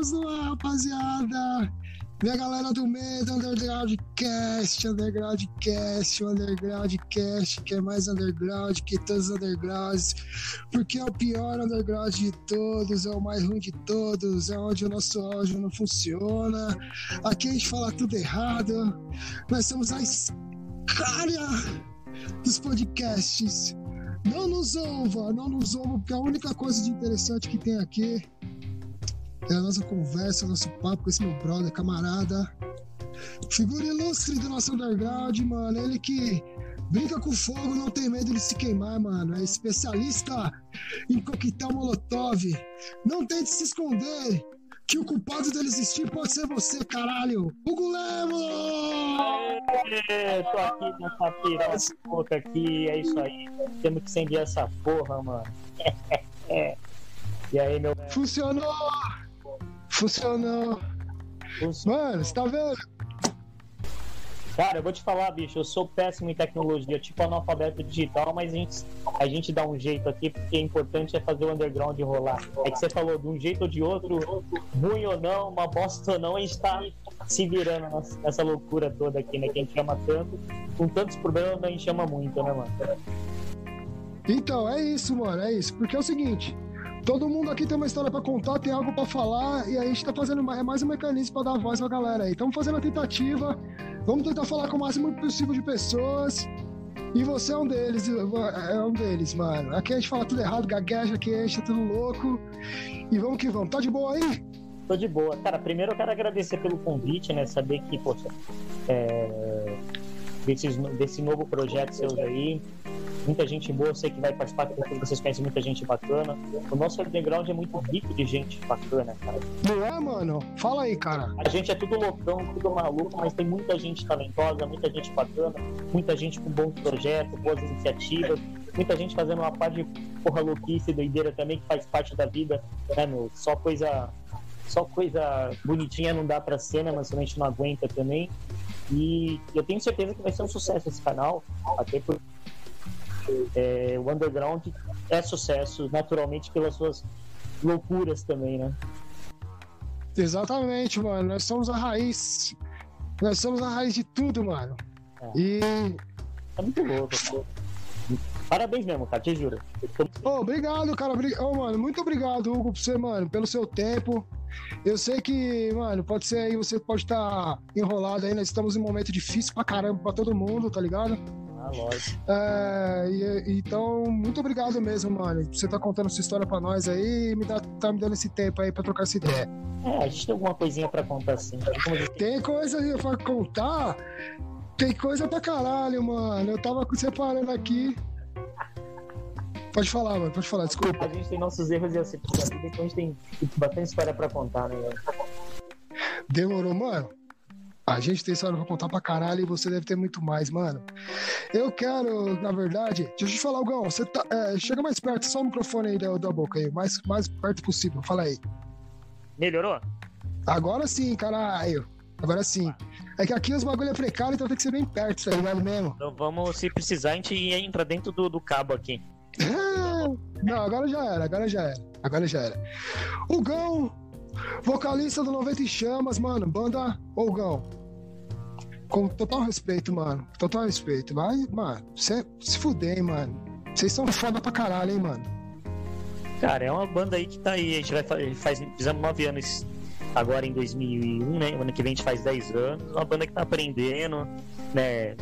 Estamos no ar, rapaziada. Minha galera do medo, Underground Cast, Underground Cast, Underground Cast, que é mais underground que todos os undergrounds, porque é o pior underground de todos, é o mais ruim de todos, é onde o nosso áudio não funciona. Aqui a gente fala tudo errado. Nós somos a escária dos podcasts. Não nos ouva, não nos ouva, porque a única coisa de interessante que tem aqui é a nossa conversa, o nosso papo com esse meu brother, camarada. Figura ilustre do nosso underground, mano. Ele que brinca com fogo, não tem medo de se queimar, mano. É especialista em coquetel molotov. Não tente se esconder, que o culpado dele existir pode ser você, caralho. Hugo Lemos! É, tô aqui nessa piroca pouca aqui, é isso aí. Temos que incendiar essa porra, mano. e aí, meu Funcionou! Funcionou! Mano, você tá vendo? Cara, eu vou te falar, bicho, eu sou péssimo em tecnologia, tipo analfabeto digital, mas a gente, a gente dá um jeito aqui, porque o importante é fazer o underground rolar. É que você falou, de um jeito ou de outro, ruim ou não, uma bosta ou não, a gente tá se virando nessa loucura toda aqui, né? Que a gente ama tanto, com tantos problemas, a gente ama muito, né, mano? Então, é isso, mano, é isso. Porque é o seguinte, todo mundo aqui tem uma história pra contar, tem algo pra falar, e a gente tá fazendo mais, é mais um mecanismo pra dar voz pra galera aí. Estamos fazendo a tentativa, vamos tentar falar com o máximo possível de pessoas. E você é um deles, é um deles, mano. Aqui a gente fala tudo errado, gagueja aqui, a gente é tudo louco. E vamos que vamos. Tá de boa aí? Tô de boa. Cara, primeiro eu quero agradecer pelo convite, né? Saber que, poxa, é, desses, desse novo projeto seu aí, muita gente boa, eu sei que vai participar, porque vocês conhecem muita gente bacana. O nosso underground é muito rico de gente bacana, cara. Não é, mano? Fala aí, cara. A gente é tudo loucão, tudo maluco, mas tem muita gente talentosa, muita gente bacana, muita gente com bons projetos, boas iniciativas, muita gente fazendo uma parte de porra louquice, doideira também, que faz parte da vida, né, meu? Só coisa só coisa bonitinha não dá pra ser, né? Mas a gente não aguenta também. E eu tenho certeza que vai ser um sucesso esse canal, até porque é, o underground é sucesso naturalmente pelas suas loucuras também, né? Exatamente, mano. Nós somos a raiz. Nós somos a raiz de tudo, mano. É. E. É muito louco. Parabéns mesmo, cara, te juro. Ô, obrigado, cara. Ô, mano, muito obrigado, Hugo, por você, mano, pelo seu tempo. Eu sei que, mano, pode ser aí, você pode estar enrolado aí, nós estamos em um momento difícil pra caramba pra todo mundo, tá ligado? Ah, lógico. É, e- então, muito obrigado mesmo, mano. Você tá contando sua história pra nós aí e me dá, tá me dando esse tempo aí pra trocar essa ideia. É, a gente tem alguma coisinha pra contar assim. Tem coisa aí pra contar? Tem coisa pra caralho, mano. Eu tava separando aqui. Pode falar, mano, pode falar, desculpa. A gente tem nossos erros e acertos da vida, então a gente tem bastante história pra contar, né? velho? Demorou, mano. A gente tem história pra contar pra caralho e você deve ter muito mais, mano. Eu quero, na verdade. Deixa eu te falar, Gão. Você tá. é, chega mais perto, só o microfone aí da, da boca aí. Mais, mais perto possível. Fala aí. Melhorou? Agora sim, caralho. Agora sim. É que aqui os bagulho é precário, então tem que ser bem perto, tá ligado mesmo? Então vamos, se precisar, a gente entra dentro do, do cabo aqui. Não, agora já era, agora já era. Agora já era. O Gão, vocalista do 90 em Chamas, mano. Banda ou Gão? Com total respeito, mano. Total respeito. Mas, mano, se fuder, hein, mano. Vocês são foda pra caralho, hein, mano. Cara, é uma banda aí que tá aí. A gente vai. Faz, fizemos nove anos agora em 2001, né? O ano que vem a gente faz 10 anos. Uma banda que tá aprendendo, né?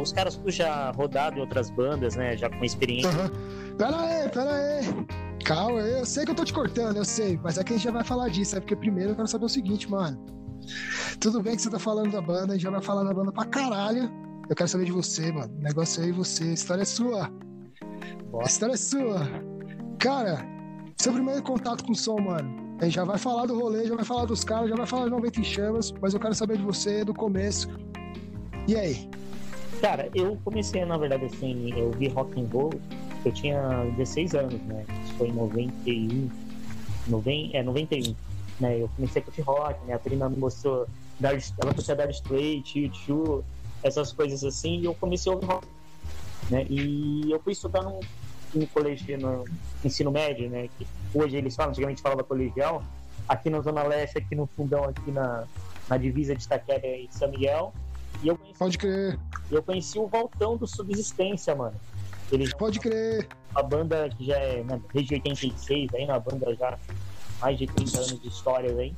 Os caras já rodaram em outras bandas, né? Já com experiência. Aham. Pera aí, pera aí. Calma, eu sei que eu tô te cortando, eu sei. Mas aqui a gente já vai falar disso, é porque primeiro eu quero saber o seguinte, mano. Tudo bem que você tá falando da banda, a gente já vai falar da banda pra caralho. Eu quero saber de você, mano. O negócio é aí você, a história é sua. A história é sua. Cara, seu primeiro contato com o som, mano. A gente já vai falar do rolê, já vai falar dos caras, já vai falar de 90 em chamas, mas eu quero saber de você do começo. E aí? Cara, eu comecei, na verdade, assim, eu vi rock and roll, eu tinha 16 anos, né? Isso foi em 91. Noven... É, 91. Né? Eu comecei a curtir rock? A prima me mostrou, Dire... ela curtia Dire Straits, YouTube, essas coisas assim, e eu comecei a ouvir rock. Né? E eu fui estudar num, num colégio, no ensino médio, né? Que hoje eles falam, antigamente falava colegial, aqui na Zona Leste, aqui no fundão, aqui na, na divisa de Itaquera e São Miguel. E eu conheci Pode crer, eu conheci o Valtão do Subsistência, mano. Ele pode crer. a banda que já é né, desde 86, aí na banda já mais de 30 anos de história aí.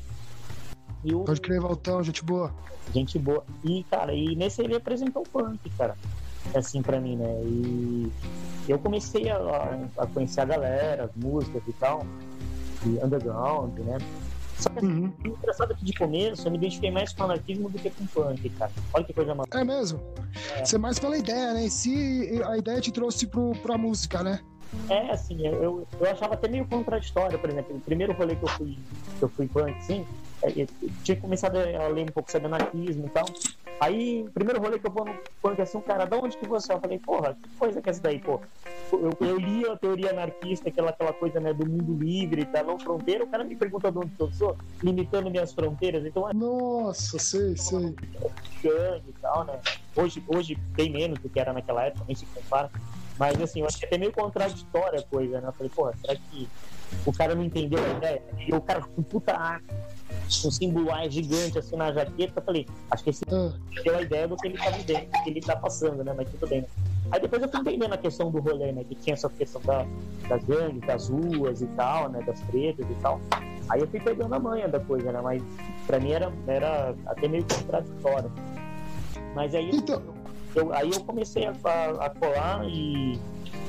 E o Pode crer, Valtão, gente boa. gente boa. E cara, e nesse ele apresentou o punk, cara. Assim pra mim, né? E eu comecei a, a conhecer a galera, as músicas e tal, e underground, né? Só que assim, Uhum. o engraçado é que de começo eu me identifiquei mais com anarquismo do que com punk, cara. Olha que coisa maluca. É mesmo? Você mais pela ideia, né? Em si, a ideia te trouxe pro, pra música, né? É, assim, eu, eu, achava até meio contraditório, por exemplo, o primeiro rolê que eu fui, que eu fui punk, assim, é, eu tinha começado a ler um pouco sobre anarquismo e tal. Aí, o primeiro rolê que eu vou no punk, assim, um cara, da onde que você é? Eu falei, porra, que coisa que é essa daí, pô? Eu, eu li a teoria anarquista, aquela, aquela coisa, né, do mundo livre, da não fronteira, o cara me pergunta de onde que eu sou, limitando minhas fronteiras, então é Nossa, sei, sei. e tal, né? Hoje, hoje bem menos do que era naquela época, nem se compara. Mas assim, eu achei até meio contraditória a coisa, né? Eu falei, porra, será que o cara não entendeu a ideia? E o cara com puta com símbolo A gigante assim na jaqueta, eu falei, acho que esse Ah, deu a ideia do que ele tá vivendo, do que ele tá passando, né? Mas tudo bem, né? Aí depois eu fui entendendo a questão do rolê, né? Que tinha essa questão da, das gangues, das ruas e tal, né? Das tretas e tal. Aí eu fui pegando a manha da coisa, né? Mas pra mim era, era até meio contraditório. Mas aí Então- eu, aí eu comecei a, a, a colar e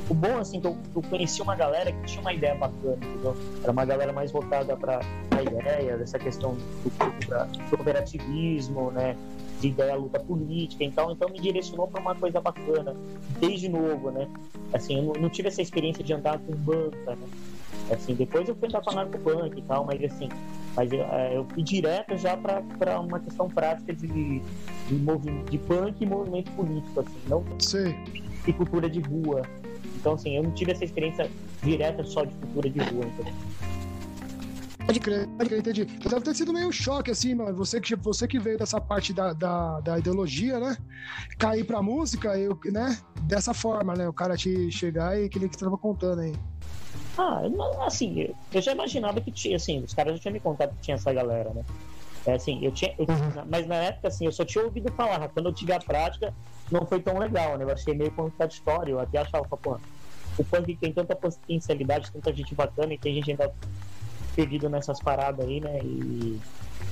o bom assim que eu, eu conheci uma galera que tinha uma ideia bacana, entendeu? Era uma galera mais voltada para a ideia dessa questão do, da- do cooperativismo, né? De ideia luta política, então, então me direcionou para uma coisa bacana, desde novo, né? Assim, eu não, não tive essa experiência de andar com banca, né? Assim, depois eu fui andar com a narcopunk e tal, mas assim, mas eu, eh, eu fui direto já para uma questão prática de, de, movi- de punk e movimento político, assim, não sei. de cultura de rua. Então, assim, eu não tive essa experiência direta só de cultura de rua. Então. Pode crer, pode crer, entendi. Então deve ter sido meio um choque, assim, mano. Você que, você que veio dessa parte da, da, da ideologia, né? Cair pra música, eu, né? Dessa forma, né? O cara te chegar e que nem que você tava contando aí. Ah, assim, eu- já imaginava que tinha, assim, os caras já tinham me contado que tinha essa galera, né? É assim, eu tinha. eu- mas na época, assim, eu só tinha ouvido falar. Quando eu tive a prática, não foi tão legal, né? Eu achei meio contraditório. Eu até achava, pô, o punk tem tanta potencialidade, tanta gente bacana e tem gente ainda perdido nessas paradas aí, né? E,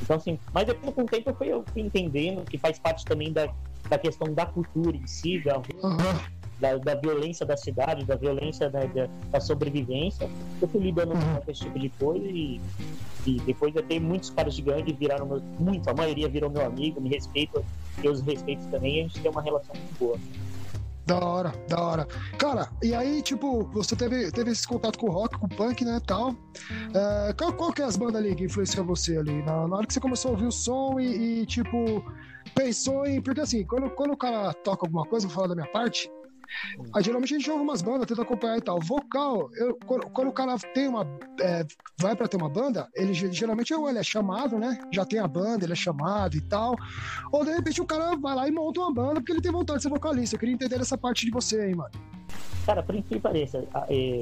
então, assim, mas depois com o tempo eu fui, eu fui entendendo que faz parte também da, da questão da cultura em si, da, Aham. Da, da violência da cidade, da violência da, da, da sobrevivência. Eu fui lidando com esse tipo de coisa e, e depois até muitos caras de gangue viraram meu, muito, a maioria virou meu amigo, me respeita, eu os respeito também e a gente tem uma relação muito boa. Da hora, da hora. Cara, e aí, tipo, você teve, teve esse contato com o rock, com o punk, né, tal. É, qual, qual que é as bandas ali que influenciou você ali? Na, na hora que você começou a ouvir o som e, e, tipo, pensou em... Porque, assim, quando, quando o cara toca alguma coisa, vou falar da minha parte, aí, geralmente a gente ouve umas bandas, tenta acompanhar e tal. Vocal, eu, quando, quando o cara tem uma... é, vai pra ter uma banda, ele ge- geralmente ou ele é chamado, né? Já tem a banda, ele é chamado e tal. Ou, de repente, o cara vai lá e monta uma banda porque ele tem vontade de ser vocalista. Eu queria entender essa parte de você aí, mano. Cara, por incrível que pareça, a- é,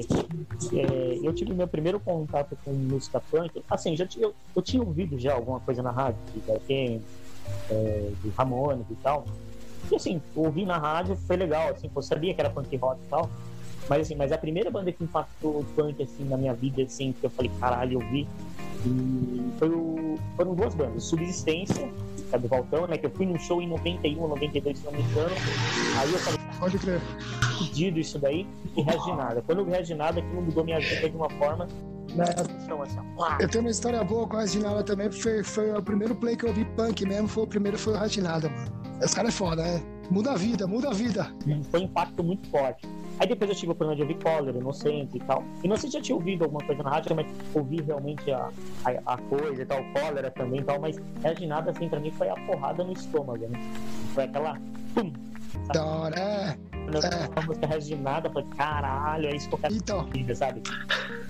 é, eu tive meu primeiro contato com música punk. Assim, já eu, eu tinha ouvido já alguma coisa na rádio, de Dark é, do Ramones e tal. E assim, ouvi na rádio, foi legal, assim, eu sabia que era punk rock e tal. Mas assim, mas a primeira banda que impactou o punk assim na minha vida, assim, que eu falei, caralho, eu vi, e foi o, foram duas bandas, Subsistência, que é do Valtão, né? Que eu fui num show em 91, 92, se não me engano. Aí eu falei, Pode crer. pedido isso daí, e Reginada. Quando eu vi Reginada, aquilo mudou minha vida de uma forma. Né, assim. Eu tenho uma história boa com a Reginalda também, porque foi, foi o primeiro play que eu vi punk mesmo, foi o primeiro foi o Reginalda, mano. Esse cara é foda, é. Muda a vida, muda a vida. foi um impacto muito forte. Aí depois eu tive o problema de ouvir Collor, Inocente e tal. Inocente já tinha ouvido alguma coisa na rádio, mas ouvi realmente a, a, a coisa e tal, Cólera também e tal, mas Reginada, assim, pra mim foi a porrada no estômago, né? Foi aquela. Pum! Da hora, é. Quando eu É. a música Reginada, eu falei, caralho, é isso que eu quero Então, vida, sabe?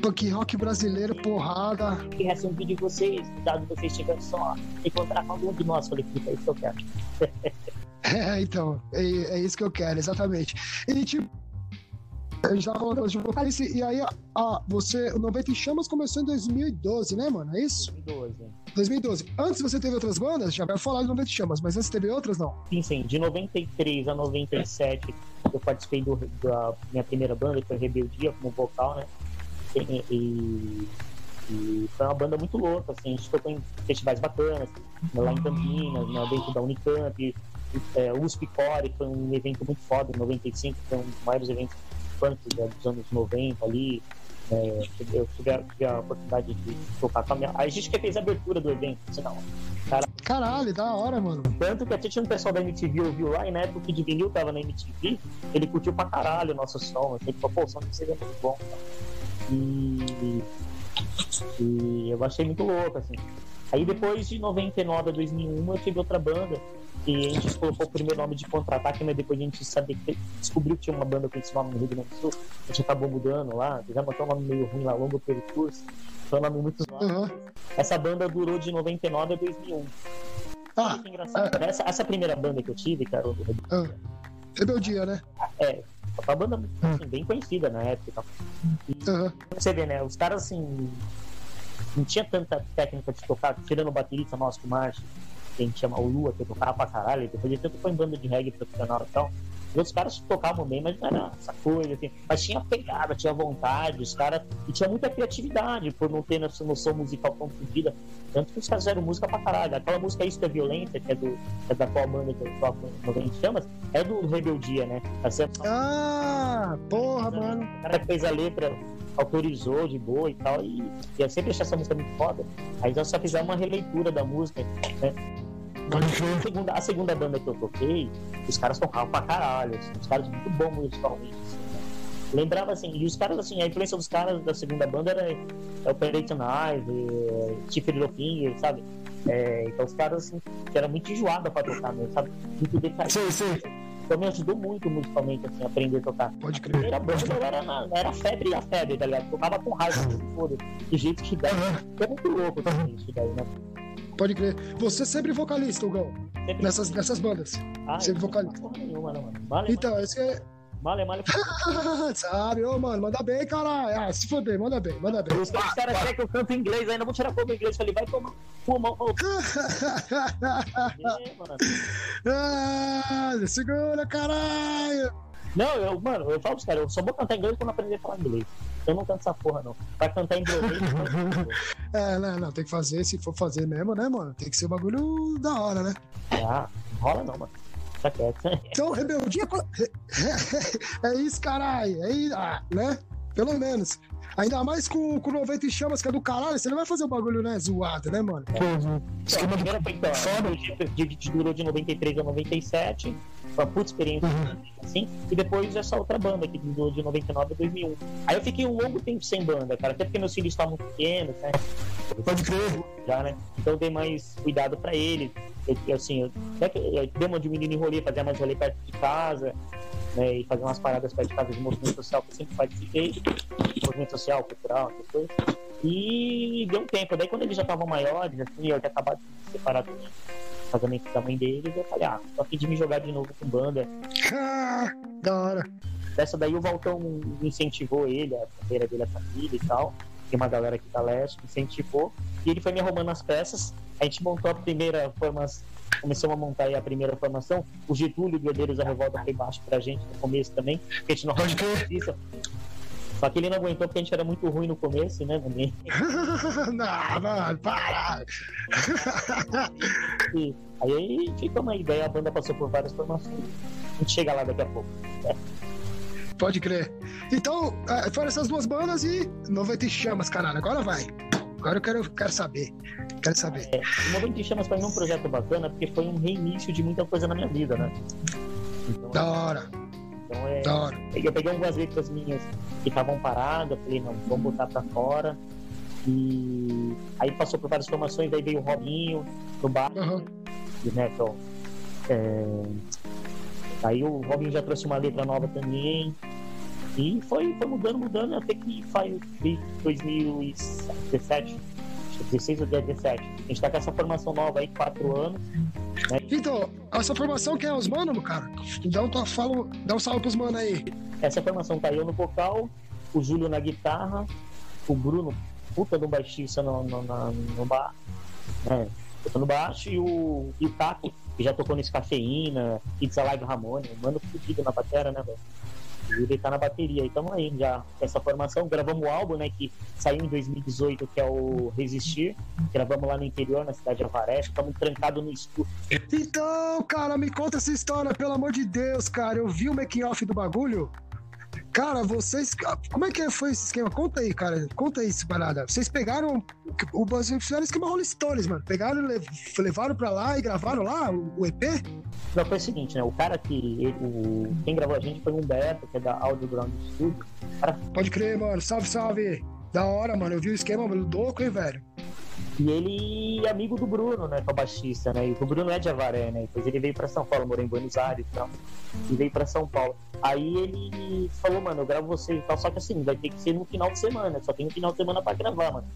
punk rock brasileiro, porrada. Que resta um vídeo de vocês, cuidado vocês estiverem só, encontrar com algum de nós. Falei, puta, é isso que eu quero. É, então, é, é isso que eu quero, exatamente. E tipo, gente tava falando de vocalista, e aí, ah, você, o 90 em Chamas começou em 2012, né, mano? É isso? 2012. 2012. Antes você teve outras bandas? Já vai falar de 90 em Chamas, mas antes teve outras, não? Sim, sim. De 93 a 97, eu participei do, da minha primeira banda, que foi Rebeldia, como vocal, né? E, e- e foi uma banda muito louca, assim. A gente tocou em festivais bacanas, lá em Campinas, né, dentro da Unicamp. É, USP Core foi um evento muito foda, em 95, foi um dos maiores eventos punk né, dos anos 90 ali. É, eu tive a, tive a oportunidade de tocar com a minha. A gente que fez a abertura do evento, senão. Cara, Caralho, da hora, mano. tanto que até tinha um pessoal da MTV ouviu lá, e na época que o vinil tava na MTV, ele curtiu pra caralho o nosso som. Ele falou, pô, o som de vocês é muito bom. cara." E, e eu achei muito louco, assim. Aí depois de 99 a 2001 eu tive outra banda e a gente colocou o primeiro nome de contra-ataque, mas depois a gente sabia que descobriu que tinha uma banda com esse nome no Rio Grande do Sul, a gente acabou mudando lá, fizemos até um nome meio ruim lá, longo percurso, foi um nome muito zoado. Uhum. Essa banda durou de 99 a 2001. Ah, que engraçado. Essa, essa primeira banda que eu tive, cara, ah, Rebeldia, né? é, uma banda assim, bem conhecida na época e tal. Aham. você vê, né? Os caras assim. Não tinha tanta técnica de tocar, tirando o baterista nosso, o March, que a gente chama o Lua, que tocava pra caralho, depois ele tanto foi em banda de reggae profissional e tal. E os caras tocavam bem, mas não era essa coisa, assim. Mas tinha pegada, tinha vontade, os caras. E tinha muita criatividade por não ter essa noção musical tão fodida. Tanto que os caras fizeram música pra caralho. Aquela música Isso é Violência, que é, do, que é da qual banda que eu toco no Vem Chamas, é do Rebeldia, né? Essa Ah, porra, mano. o cara fez a letra autorizou de boa e tal, e, e eu sempre achei essa música muito foda. Aí nós só fizemos uma releitura da música, né? A segunda, a segunda banda que eu toquei, os caras tocavam pra caralho, assim, os caras muito bons musicalmente. Assim, né? Lembrava assim, e os caras, assim, a influência dos caras da segunda banda era é, Operation Knife, é, Finger, sabe? É, então os caras, assim, que era muito enjoada pra tocar mesmo, sabe? Muito detalhe. Sei, sei. Então me ajudou muito musicalmente, assim, a aprender a tocar. Pode crer. Primeira banda eu era, na, era febre a febre, tá ligado? Tocava com raiva, foda do jeito que dá. Aham. É muito louco também isso daí, né? Pode crer. Você sempre vocalista, Hugão, Sempre... nessas, nessas bandas. Ah, sempre não vocalista. porra nenhuma, né, mano? Vale, Então, esse é. vale, vale. Sabe, ô, mano, manda bem, caralho. Ah, se foder, manda bem, manda bem. Os caras querem que eu canto inglês ainda, vou tirar como inglês. Falei, vai tomar pulmão. É, ah, segura, caralho. Não, eu, mano, eu falo pros caras, eu só vou cantar inglês quando aprender a falar inglês. Eu não canto essa porra, não. Pra cantar inglês, eu canto. É, não, não, tem que fazer, se for fazer mesmo, né, mano? Tem que ser um bagulho da hora, né? ah, rola não, mano. Tá quieto. Então, rebeldia. É isso, caralho. É isso, ah, né? Pelo menos. Ainda mais com, com 90 em chamas, que é do caralho, você não vai fazer um bagulho, né? Zoado, né, mano? Então, a Esquema do. foi então, de, de, durou de 93 a 97, foi uma puta experiência Uhum. assim, e depois essa outra banda que de 99 a 2001. Aí eu fiquei um longo tempo sem banda, cara, até porque meus filhos estavam pequenos, né? Pode crer. Já, né? Então eu dei mais cuidado pra eles. Eu, assim, eu, que eu dei uma diminuída em rolê, fazia mais rolê perto de casa, né? E fazer umas paradas perto de casa de movimento social que eu sempre participei, movimento social, cultural, essas coisas. E deu um tempo. Daí quando eles já estavam maiores, assim, eu tinha acabado de me separar casamento da mãe deles, eu falei, ah, tô aqui de me jogar de novo com banda. Ah, da hora. Dessa daí o Valtão incentivou ele, a carreira dele, a família e tal. tem uma galera aqui da Leste incentivou, e ele foi me arrumando as peças. A gente montou a primeira formação, começamos a montar aí a primeira formação. O Getúlio do Herdeiros da Revolta foi baixo pra gente no começo também, porque a gente não Pode crer. Só que ele não aguentou porque a gente era muito ruim no começo, né? Ninguém- não, mano, para! E aí ficamos aí, daí a banda passou por várias formações. A gente chega lá daqui a pouco. Pode crer. Então, é, foram essas duas bandas e 90 chamas, caralho. Agora vai. Agora eu quero, quero saber. Quero saber. É, o Movimento de Chamas foi um projeto bacana porque foi um reinício de muita coisa na minha vida, né? Então, Da hora, então é, da hora. eu peguei algumas letras minhas que estavam paradas, falei, não, vamos botar pra fora. E aí passou por várias formações, aí veio o Robinho no bar, Aham. né? Então, é, Aí o Robinho já trouxe uma letra nova também. E foi, foi mudando, mudando, até que foi 2017, acho que 16 ou 17. A gente tá com essa formação nova aí, quatro anos. Então, essa formação quem é os mano, cara? Dá um, fala, dá um salve pros mano aí. Essa formação tá eu no vocal, o Júlio na guitarra, o Bruno, puta do baixista no, no, na- no bar, né? Eu tô no baixo e o, e o Taco, que já tocou nesse Cafeína, It's Alive Ramone, mano fudido na batera, né, velho? Ele tá na bateria, e tamo aí já com essa formação. Gravamos o álbum, né, que saiu em 2018, que é o Resistir. Gravamos lá no interior, na cidade de Avaré. Estamos trancados no estúdio. Então, cara, me conta essa história, pelo amor de Deus, cara. Eu vi o making off do bagulho. Cara, vocês. Como é que foi esse esquema? Conta aí, cara. Conta aí, essa parada. Vocês pegaram. O, vocês fizeram esquema Rolling Stones, mano. Pegaram, e lev- levaram pra lá e gravaram lá o, EP? Não, foi o seguinte, né? O cara que. ele- o, quem gravou a gente foi o Humberto, que é da Audio Ground Studio. Pode crer, mano. Salve, salve. Da hora, mano. Eu vi o esquema, mano. Louco, hein, velho? E ele é amigo do Bruno, né? Que é o baixista, né? E o Bruno é de Avaré, né? Depois ele veio pra São Paulo, morou em Buenos Aires e tal. E veio pra São Paulo. Aí ele falou, mano, eu gravo você e tal, só que assim, vai ter que ser no final de semana. Só tem um final de semana pra gravar, mano.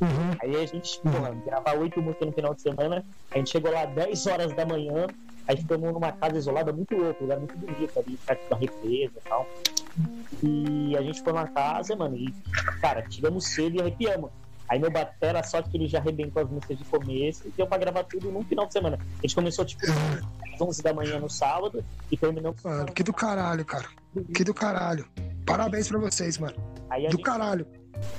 Aí a gente, porra, gravar oito músicas no final de semana. A gente chegou lá 10 horas da manhã. Aí ficamos numa casa isolada muito louco, lugar muito bonito ali, perto da represa e tal. E a gente foi na casa, mano, e, cara, tiramos cedo e arrepiamos. Aí meu batera, só que ele já arrebentou as músicas de começo e deu pra gravar tudo num final de semana. A gente começou, tipo, às 11 da manhã no sábado e terminou Mano, que do caralho, cara. Que do caralho. Parabéns pra vocês, mano. Do gente, caralho.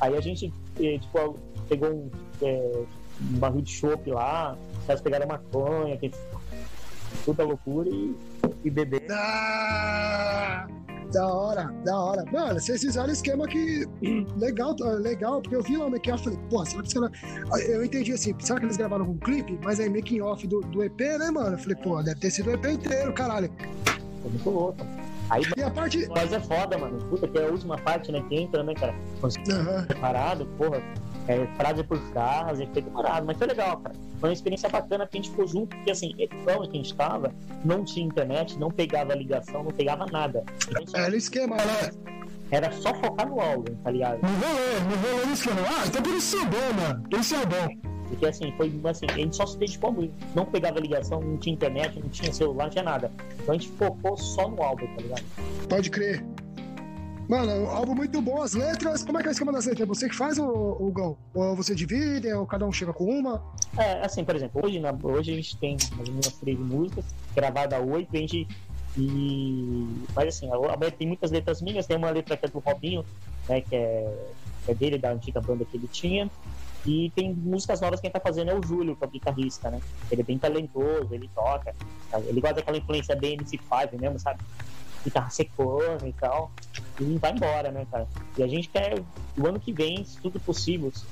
aí a gente eh, tipo, pegou um, eh, um barril de chopp lá, os caras pegaram maconha, que puta loucura e, e beber. Ah, da hora, da hora. Mano, vocês fizeram esquema que legal, tá, legal, porque eu vi o making off e falei, pô, será que caras. Eu entendi assim, será que eles gravaram com um clipe? Mas aí making off do, do EP, né, mano? Eu falei, pô, deve ter sido o EP inteiro, caralho. Foi muito louco. Aí E a parte. mas é foda, mano. Puta, que é a última parte, né, que entra, né, cara? Quando você Aham. tá parado, porra, é, frase por frase, foi demorado, mas foi legal, cara. Foi uma experiência bacana que a gente ficou junto, porque assim, então que a gente tava, não tinha internet, não pegava ligação, não pegava nada. Gente Era o esquema, né? era só focar no álbum, tá ligado? No rolê, no rolê no esquema. Ah, então por isso é bom, mano. Isso é bom. Porque assim, foi assim, a gente só se dedicou muito. Não pegava ligação, não tinha internet, não tinha celular, não tinha nada. Então a gente focou só no álbum, tá ligado? Pode crer. Mano, é um álbum muito bom, as letras. Como é que é o esquema das letras? É você que faz ou o Gão? Ou você divide, ou cada um chega com uma? É, assim, por exemplo, hoje, na, hoje a gente tem ou menos 13 músicas, gravada 8, a gente. E. Mas assim, a, tem muitas letras minhas, tem uma letra que é do Robinho, né? Que é, é dele, da antiga banda que ele tinha. E tem músicas novas que quem tá fazendo é o Júlio, que é o guitarrista, né? Ele é bem talentoso, ele toca. Ele gosta daquela influência bem MC5 mesmo, sabe? Guitarra secona e tal. E vai embora, né, cara? E a gente quer, o ano que vem, se tudo possível, se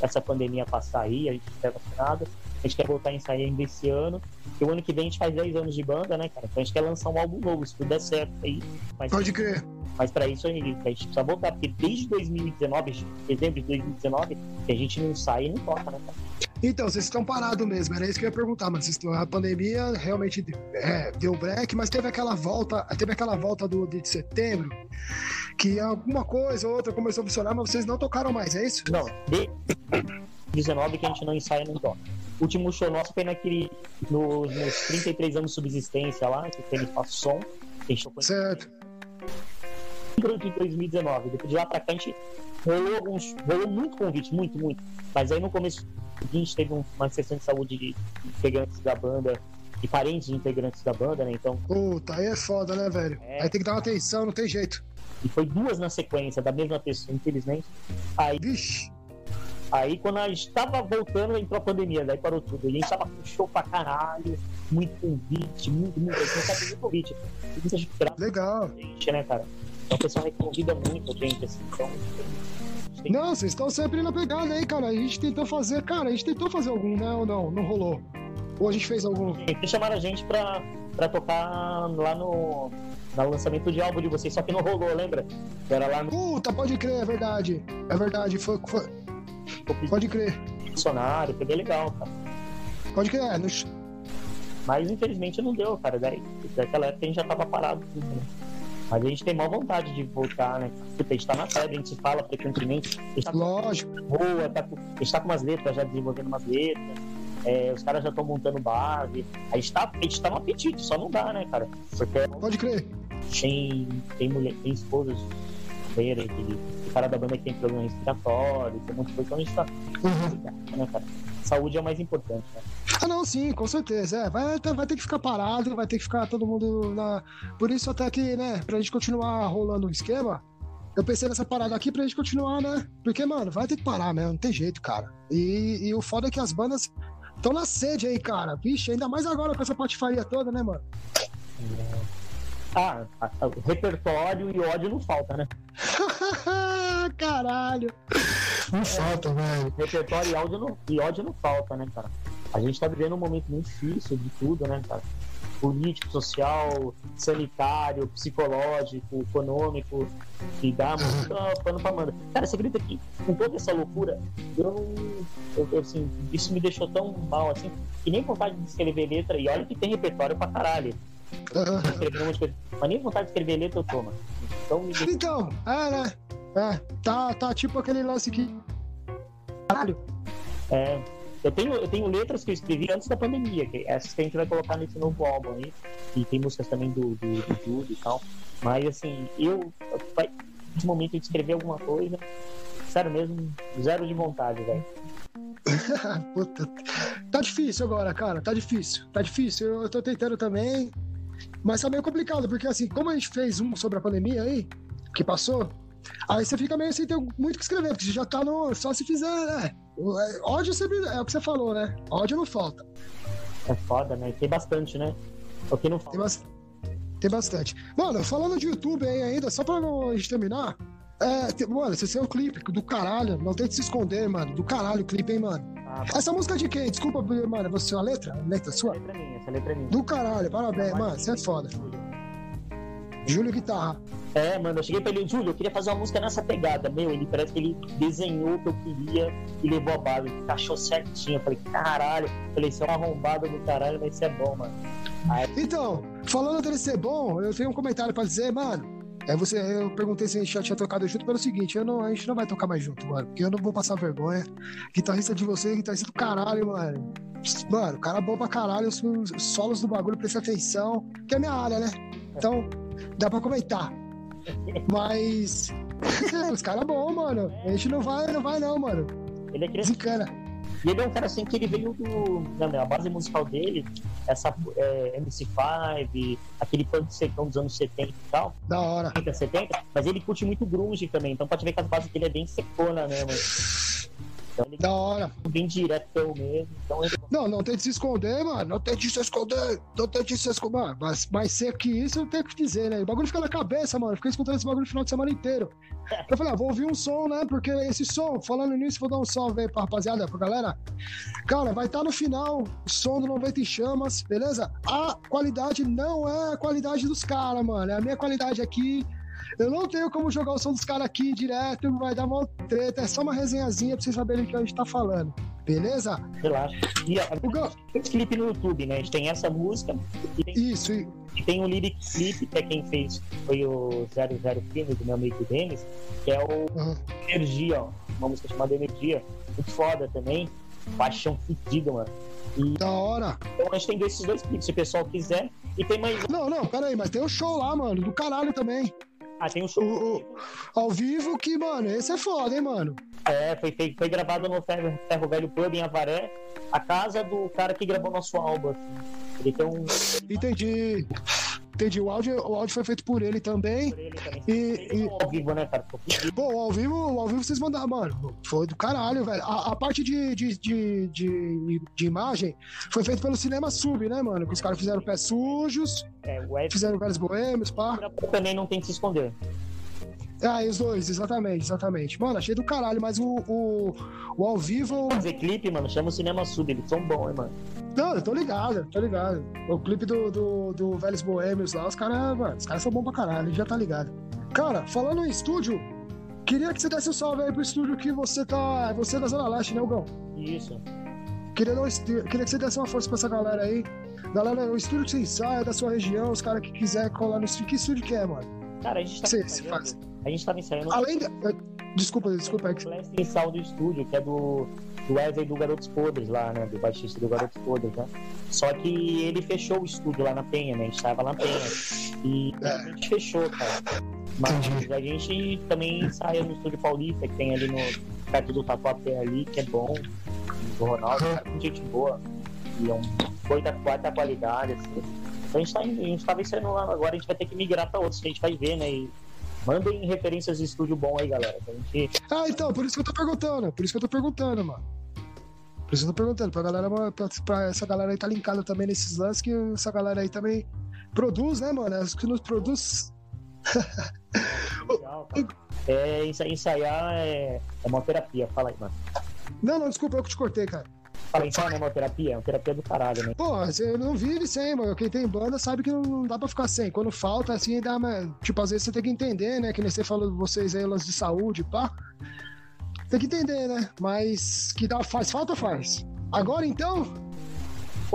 essa pandemia passar aí, a gente estiver vacinado, a gente quer voltar a ensaiar ainda esse ano. E o ano que vem a gente faz 10 anos de banda, né, cara? Então a gente quer lançar um álbum novo, se tudo der certo aí. Mas, Pode crer. mas pra isso a gente, a gente precisa voltar, porque desde 2019, dezembro de 2019, que a gente não sai e não toca, né, cara? Então, vocês estão parados mesmo, era isso que eu ia perguntar, estão- a pandemia realmente é, deu break, mas teve aquela volta, teve aquela volta do de setembro, que alguma coisa ou outra começou a funcionar, mas vocês não tocaram mais, é isso? Não, de 19 que a gente não ensaia nem toca. O último show nosso foi naquele. No, nos 33 anos de subsistência lá, que tem Faço Som. Tem show Certo. de 2019. Depois de lá pra cá a gente rolou alguns. rolou muito convite, muito, muito. Mas aí no começo seguinte teve um- uma sessão de saúde de integrantes da banda e parentes de integrantes da banda, né? Então, Puta, aí é foda, né, velho? É. Aí tem que dar uma atenção, não tem jeito. e foi duas na sequência da mesma pessoa, infelizmente. Aí, Vixe. Aí quando a gente tava voltando, entrou a pandemia, daí parou tudo. E a gente tava com show pra caralho, muito convite, muito, muito. Gente não muito convite. Muita gente Legal. gente, né, cara? Então o pessoal convida muito a gente, assim. Então, a gente tem Não, vocês estão sempre na pegada aí, cara. A gente tentou fazer, cara, a gente tentou fazer algum, né? Ou não? Não rolou. Ou a gente fez algum. Eles chamaram a gente pra, pra tocar lá no, no lançamento de álbum de vocês, só que não rolou, lembra? Era lá no Puta, pode crer, é verdade. É verdade, foi, foi- pode crer. funcionário, foi bem legal, cara. Pode crer, é, no- Mas infelizmente não deu, cara. Daí, daquela época a gente já tava parado tudo, né? Mas a gente tem maior vontade de voltar, né? Puta, a gente tá na pedra, a gente fala frequentemente. A gente tá lógico. boa, tá com, a gente tá com umas letras, já desenvolvendo umas letras. É, os caras já estão montando base. A gente, tá, a gente tá no apetite, só não dá, né, cara? Porque Pode crer. tem, tem mulher, tem esposas o cara da banda que tem problema respiratório, tem um monte de coisa, então a gente tá, Uhum. né, cara? Saúde é o mais importante, né? Ah, não, sim, com certeza. É, vai, ter- vai ter que ficar parado, vai ter que ficar todo mundo na. Por isso, até que, né, pra gente continuar rolando o esquema, eu pensei nessa parada aqui pra gente continuar, né? Porque, mano, vai ter que parar mesmo, não tem jeito, cara. E, e o foda é que as bandas estão na sede aí, cara. Vixe, ainda mais agora com essa patifaria toda, né, mano? Ah, repertório e ódio não falta, né? Caralho. Não falta, velho. Repertório e ódio, não, e ódio não falta, né, cara? A gente tá vivendo um momento muito difícil de tudo, né, cara? Político, social, sanitário, psicológico, econômico, que dá muito pano pra mano. Cara, você acredita que com toda essa loucura, eu não. Eu, eu, assim, isso me deixou tão mal, assim, que nem vontade de escrever letra, e olha que tem repertório pra caralho. Escrever um monte de coisa. Mas nem vontade de escrever letra eu tô, mano. Então me Então, é, né? É, tá, tá tipo aquele lance que. Caralho. É, eu tenho, eu tenho letras que eu escrevi antes da pandemia, que essas que a gente vai colocar nesse novo álbum aí. E tem músicas também do, do, do Judo e tal. Mas assim, eu nesse momento de escrever alguma coisa, sério mesmo, zero de vontade, velho. Puta. Tá difícil agora, cara. Tá difícil. Tá difícil. Eu tô tentando também. Mas tá meio complicado, porque assim, como a gente fez um sobre a pandemia aí, que passou, aí você fica meio sem ter muito o que escrever, porque você já tá no. Só se fizer, né? O- é, Ódio sempre. É o que você falou, né? Ódio não falta. É foda, né? Tem bastante, né? O que não Tem, falta. bas- tem bastante. Mano, falando de YouTube aí ainda, só pra a gente terminar. É, tem- mano, esse é um clipe do caralho. Não tente se esconder, mano. Do caralho o clipe, hein, mano. Ah, Essa música é de quem? Desculpa, mano. Você, a letra? A letra essa sua? letra é minha, essa letra é minha. Do caralho, parabéns, mano. Você é foda. Júlio Guitarra. É, mano, eu cheguei pra ele, Júlio, eu queria fazer uma música nessa pegada. Meu, ele parece que ele desenhou o que eu queria e levou a base, encaixou certinho. Eu falei, caralho. Eu falei, isso é uma arrombada do caralho, mas isso é bom, mano. Aí, Então, falando dele ser bom, eu tenho um comentário pra dizer, mano. É você, eu perguntei se a gente já tinha tocado junto pelo seguinte, eu não, a gente não vai tocar mais junto, mano. Porque eu não vou passar vergonha. Guitarrista de você, guitarrista do caralho, mano. Mano, cara bom pra caralho, os, os solos do bagulho, presta atenção. Que é minha área, né? Então, dá pra comentar. Mas. os caras bom, mano. A gente não vai, não vai não, mano. ele é. Desencana. E ele é um cara assim que ele veio do. Não, a base musical dele, essa é, MC5, aquele punk secão dos anos 70 e tal, Da hora. 70, 70, mas ele curte muito grunge também, então pode ver que as bases dele é bem secona mesmo. Então ele Da hora. bem direto mesmo. Então ele Não, não tente se esconder, mano. Não tente se esconder. Não tente se esconder. Mano, Mas mais seco que isso, eu tenho que dizer, né? O bagulho fica na cabeça, mano. Eu Fiquei escutando esse bagulho no final de semana inteiro. Eu falei, ah, vou ouvir um som, né? Porque esse som, falando nisso, vou dar um salve aí pra rapaziada, pra galera. Cara, vai estar no final o som do 90 em Chamas, beleza? A qualidade não é a qualidade dos caras, mano. É a minha qualidade aqui. Eu não tenho como jogar o som dos caras aqui direto, vai dar uma treta. É só uma resenhazinha pra vocês saberem o que a gente tá falando. Beleza? relaxa. E a, O Gão, tem esse clipe no YouTube, né? A gente tem essa música e tem, isso, e- e tem um lyric clip, que é quem fez, foi o 00 Filme, do meu amigo Denis, que é o Aham. Energia, ó. Uma música chamada Energia. Muito foda também. Paixão fedida, mano. E Da hora. então a gente tem esses dois clipes, se o pessoal quiser. E tem mais. Não, não, pera aí, mas tem um show lá, mano, do caralho também. Ah, tem um show. O, o- ao vivo que, mano, esse é foda, hein, mano. É, foi, feito, foi gravado no Ferro, Ferro Velho Pub em Avaré, a casa do cara que gravou nosso álbum. assim. Ele tem um. Entendi. Entendi. O áudio, o áudio foi feito por ele também. por ele também. E- e- ao vivo, né, cara? Pô, ao vivo, ao vivo vocês mandaram, mano. Foi do caralho, velho. A, a parte de, de, de, de, de imagem foi feita pelo Cinema Sub, né, mano? Que os caras fizeram pés sujos, É, o Ed fizeram velhos boêmios, pá. também não tem que se esconder. Ah, e os dois, exatamente, exatamente. Mano, achei do caralho, mas o, o, o ao vivo. Fazer clipe, mano, chama o Cinema Sub, eles são bons, hein, mano. Não, eu tô ligado, tô ligado. O clipe do, do, do Velhos Boêmios lá, os caras, mano, os caras são bons pra caralho, gente já tá ligado. Cara, falando em estúdio, queria que você desse um salve aí pro estúdio que você tá. Você é da Zona Leste, né, Hugão? Isso. Queria, est- queria que você desse uma força pra essa galera aí. Galera, o estúdio que você ensaia da sua região, os caras que quiser colar no estúdio. Que estúdio que é, mano? Cara, a gente tá Você, você faz. A gente tava ensaiando Além da. Desculpa, desculpa. é que- o Blast Sound do estúdio, que é do, do Wesley do Garotos Podres lá, né? Do baixista do Garotos Podres, né? Só que ele fechou o estúdio lá na Penha, né? A gente tava lá na Penha. E É. a gente fechou, cara. Mas Entendi. a gente também ensaia no estúdio Paulista, que tem ali no perto do Tatuapé ali, que é bom. Do Ronaldo, cara, com gente boa. E é um quarta, quarta qualidade, assim. Então a gente, tá, indo- a gente tava ensaiando lá, agora a gente vai ter que migrar pra outros, que a gente vai ver, né? E mandem referências de estúdio bom aí, galera. gente Ah, então, por isso que eu tô perguntando. Por isso que eu tô perguntando, mano. Por isso eu tô perguntando. Pra, galera, pra, pra essa galera aí tá linkada também nesses lances, que essa galera aí também produz, né, mano? As que nos produz. Legal, cara. É, ensa- ensaiar é, é uma terapia, fala aí, mano. Não, não, desculpa, eu que te cortei, cara. Fala, ensaiar não é uma terapia? É uma terapia do caralho, né? Pô, você não vive sem, mano. Quem tem banda sabe que não, não dá pra ficar sem. Quando falta, assim, dá, uma- tipo, às vezes você tem que entender, né? Que nem você falou de vocês aí, lance de saúde, pá. Tem que entender, né? Mas que dá, faz falta, faz. Agora então,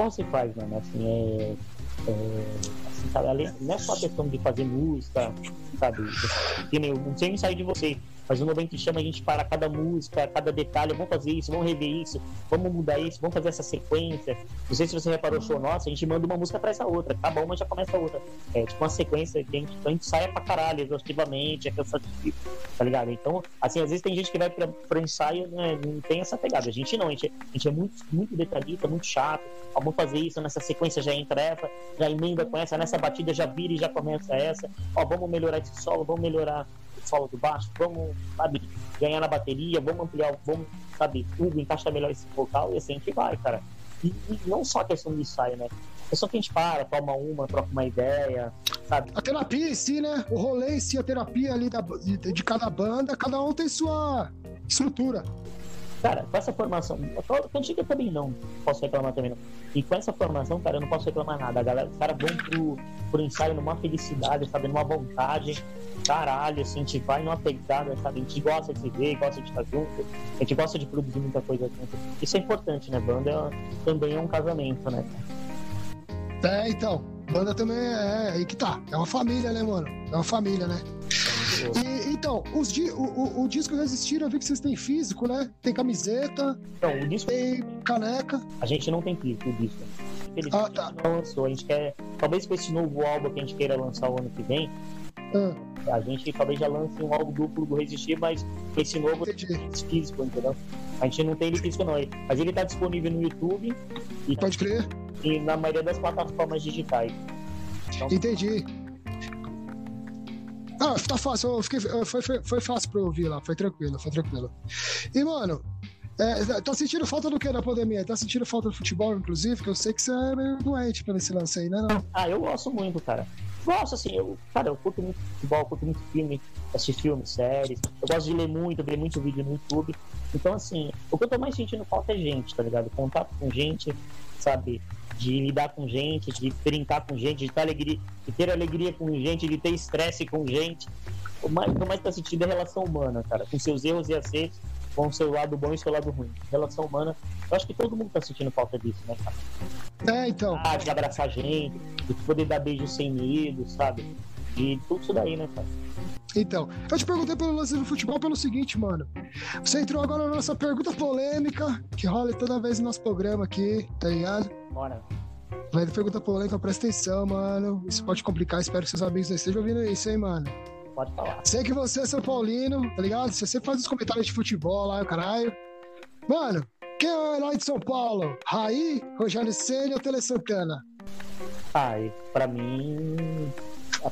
se faz, mano? Assim, é. é assim, sabe, além- não é só a questão de fazer música, sabe? Que nem eu não sei o de vocês, mas o momento chama a gente para cada música, cada detalhe, vamos fazer isso, vamos rever isso, vamos mudar isso, vamos fazer essa sequência. Não sei se você reparou o show nosso, a gente manda uma música atrás da outra, acaba uma já começa a outra. É tipo uma sequência que a gente, a gente saia pra caralho, exaustivamente, é cansativo, tá ligado? Então, assim, às vezes tem gente que vai pra, pro ensaio, né, não tem essa pegada. A gente não, a gente, a gente é muito, muito detalhista, muito chato. Vamos fazer isso, nessa sequência já entra essa, já emenda com essa, nessa batida já vira e já começa essa. Ó, vamos melhorar esse solo, vamos melhorar solo do baixo, vamos, sabe, ganhar na bateria, vamos ampliar, vamos, sabe, tudo, encaixar melhor esse vocal e assim a gente vai, cara. E, e não só a questão do ensaio, né? É só que a gente para, toma uma, troca uma ideia, sabe? a terapia em si, né? O rolê em si, a terapia ali da, de, de cada banda, cada um tem sua estrutura. Cara, com essa formação, a cantiga também não posso reclamar também não. E com essa formação, cara, eu não posso reclamar nada. A galera, os caras vão pro, pro ensaio numa felicidade, sabe, numa vontade. Caralho, assim, a gente vai numa pegada, sabe? A gente gosta de se ver, gosta de estar junto, a gente gosta de produzir muita coisa junto. Isso é importante, né? Banda também é um casamento, né? É, então, banda também é, é aí que tá. É uma família, né, mano? É uma família, né? E, então, os di, o, o, o disco Resistir, eu vi que vocês têm físico, né? Tem camiseta, Então, o disco, tem caneca. a gente não tem físico, o disco. Infelizmente, Ah, tá. a gente não lançou. A gente quer, talvez com esse novo álbum que a gente queira lançar o ano que vem, Ah, A gente talvez já lance um álbum duplo do Resistir, mas esse novo entendi. tem físico, entendeu? A gente não tem ele físico não, mas ele tá disponível no YouTube e, Pode crer? e na maioria das plataformas digitais. Então, Entendi. Ah, tá fácil, eu fiquei, foi, foi, foi fácil pra eu ouvir lá, foi tranquilo, foi tranquilo. E, mano, é, tá sentindo falta do que na pandemia? Tá sentindo falta do futebol, inclusive? Que eu sei que você é meio doente pelo esse lance aí, né? Não? ah, eu gosto muito, cara. Gosto, assim, eu, cara, eu curto muito futebol, curto muito filme, assistir filmes, séries. Eu gosto de ler muito, ver muito vídeo no YouTube. Então, assim, o que eu tô mais sentindo falta é gente, tá ligado? Contato com gente, sabe? De lidar com gente, de brincar com gente, de ter alegria, de ter alegria com gente, de ter estresse com gente. O mais, o que mais tô sentindo é relação humana, cara, com seus erros e acertos, com o seu lado bom e o seu lado ruim. Relação humana, eu acho que todo mundo tá sentindo falta disso, né, cara? É, então. Ah, de abraçar gente, de poder dar beijo sem medo, sabe? De tudo isso daí, né, cara? Então, eu te perguntei pelo lance do futebol pelo seguinte, mano. Você entrou agora na nossa pergunta polêmica, que rola toda vez no nosso programa aqui, tá ligado? Bora. De pergunta polêmica, presta atenção, mano. Isso pode complicar, espero que seus amigos não estejam ouvindo isso, hein, mano. Pode falar. Sei que você é São Paulino, tá ligado? Você sempre faz os comentários de futebol lá, o caralho. Mano, quem é o herói de São Paulo? Raí, Rogério Senna ou Tele Santana? E pra mim,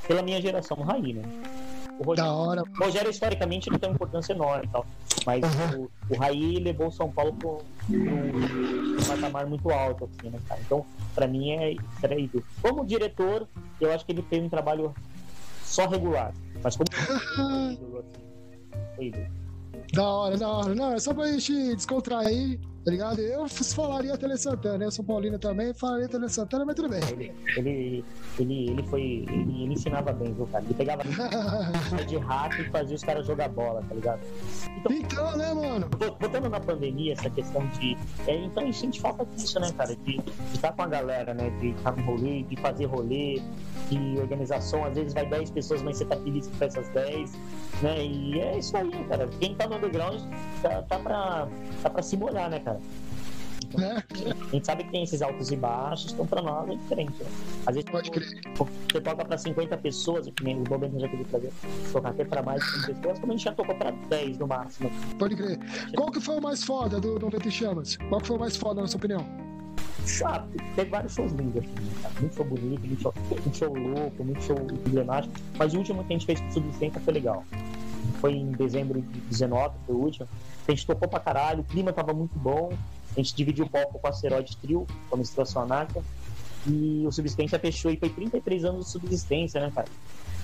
pela minha geração, Raí, né? O Da Rogério, hora. o Rogério, historicamente, ele tem uma importância enorme e tal. Mas Uhum. o, o Raí levou o São Paulo para um patamar muito alto, assim, né, cara? Então, pra mim, é extraído. Como diretor, eu acho que ele fez um trabalho só regular. Mas como assim. Da hora, da hora. Não, é só pra gente descontrair, tá ligado? Eu falaria Tele Santana, eu sou Paulino também, falaria Tele Santana, mas tudo bem. Ele, ele, ele, ele foi. Ele, ele ensinava bem, viu, cara? Ele pegava de hack e fazia os caras jogar bola, tá ligado? Então, então, né, mano? Vo- Voltando na pandemia, essa questão de. É, então a gente falta disso, né, cara? De estar com a galera, né? De estar no rolê, de fazer rolê, de organização. Às vezes vai 10 pessoas, mas você tá feliz com essas 10, né? E é isso aí, cara. Quem tá no underground tá, tá, pra, tá pra se molhar, né, cara? Né? A gente sabe que tem esses altos e baixos, então pra nós é diferente, né? Às vezes Pode crer. você toca pra 50 pessoas, que nem o momento já teve prazer tocar até pra mais de 100 pessoas, como a gente já tocou pra 10 no máximo. Pode crer. Qual que foi o mais foda do 90 Chamas? Qual que foi o mais foda, na sua opinião? Chato. Teve vários shows lindos, assim, né? Muito show bonito, muito show, muito show louco, muito show emblemático. Mas o último que a gente fez com o Subsistência foi legal. Foi em dezembro de 19, foi o último. A gente tocou pra caralho, o clima tava muito bom. A gente dividiu o palco com a Asteroid Trio, com a Menstruação Anarca. E o Subsistência fechou e foi 33 anos de Subsistência, né, cara?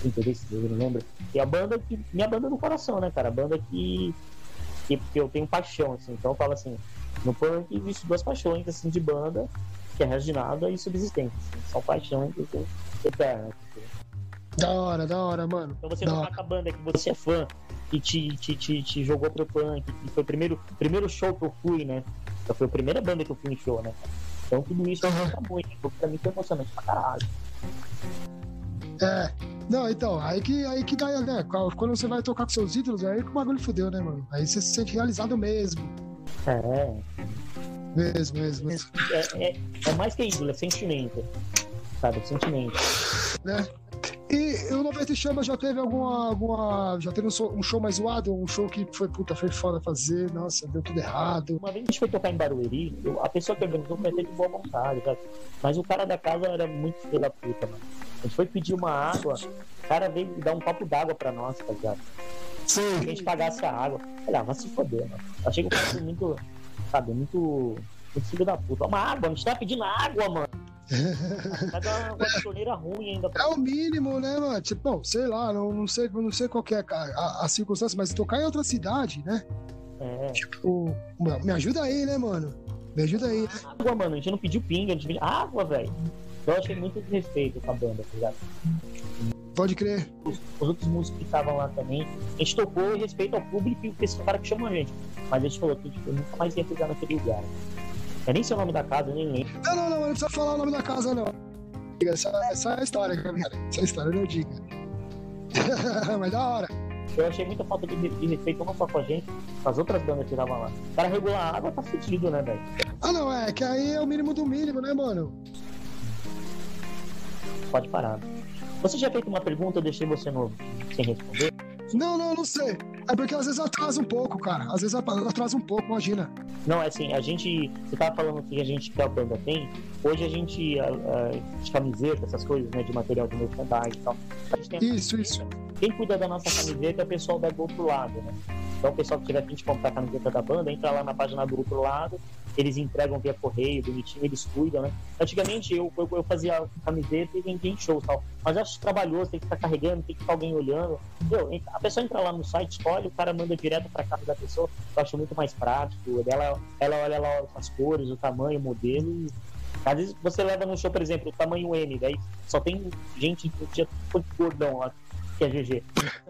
33, eu não lembro. E a banda que. Minha banda do coração, né, cara? A banda que. que, que eu tenho paixão, assim. Então eu falo assim, no punk existe duas paixões assim de banda, que é Reginada e Subsistência. Assim, são paixões assim, eternas. Da hora, da hora, mano. Então você Da tá com a banda que você é fã e te, te, te, te jogou pro punk, que foi o primeiro, primeiro show que eu fui, né? Então, foi a primeira banda que eu fui em show, né? Então tudo isso Uhum. muito. Então, pra mim foi emocionante pra caralho. É. Não, então, aí que, aí que dá, né? Quando você vai tocar com seus ídolos, aí que o bagulho fudeu, né, mano? Aí você se sente realizado mesmo. É, Mesmo, mesmo. mesmo. é, é, é mais que ídolo, é sentimento. Sabe, é sentimento. né? E o 90 Chama já teve alguma. alguma já teve um show, um show mais zoado? Um show que foi, puta, foi foda fazer, nossa, deu tudo errado. Uma vez a gente foi tocar em Barueri, eu- a pessoa que organizou até de boa vontade, sabe? Mas o cara da casa era muito filho da puta, mano. A gente foi pedir uma água, o cara veio dar um copo d'água pra nós, tá ligado? Se a Sim. gente pagasse a água. Olha, ah, vai se foder, mano. Eu achei que foi muito, sabe, muito, muito filho da puta. Uma água, a gente tá pedindo água, mano. Vai dar uma torneira ruim ainda pra É o mínimo, né, mano? Tipo, bom, sei lá, não, não sei, não sei qual que é a, a, a circunstância, mas tocar em outra cidade, né? É. Tipo, me ajuda aí, né, mano? Me ajuda aí. né? Água, mano, a gente não pediu pinga, a gente pediu água, velho. Eu achei muito desrespeito com a banda, tá ligado? Pode crer. os, os outros músicos que estavam lá também. A gente tocou em respeito ao público e esse cara que chamou a gente. Mas a gente falou que tipo, eu nunca mais ia pisar naquele lugar. Eu nem sei o nome da casa, nem lembro. Não, não, não, não precisa falar o nome da casa, não. Essa, essa é a história, cara. Essa é a história, não diga. mas da hora. Eu achei muita falta de, de respeito, não só com a gente, com as outras bandas que estavam lá. O cara regular a água tá fedido, né, velho? Ah, não, é que aí é o mínimo do mínimo, né, mano? Pode parar. Você já fez uma pergunta, eu deixei você no, sem responder. Não, não, não sei. É porque às vezes atrasa um pouco, cara. Às vezes atrasa um pouco, imagina. Não, é assim, a gente. Você tava falando que a gente que a banda tem. Hoje a gente. A, a, de camiseta, essas coisas, né? De material de merchandising e tal. A gente tem a Isso, isso. Quem cuida da nossa camiseta é o pessoal da do outro lado, né? Então o pessoal que tiver a fim de comprar a camiseta da banda, entra lá na página do outro lado, eles entregam via correio, bonitinho, eles cuidam, né? Antigamente eu, eu, eu fazia camiseta e vendia em shows e tal. Mas acho trabalhoso, tem que ficar carregando, tem que ficar alguém olhando. Meu, a pessoa entra lá no site, escolhe, o cara manda direto pra casa da pessoa, eu acho muito mais prático. Ela, ela olha lá as cores, o tamanho, o modelo e às vezes você leva no show, por exemplo, o tamanho M, daí só tem gente que tinha gordão lá, que é GG.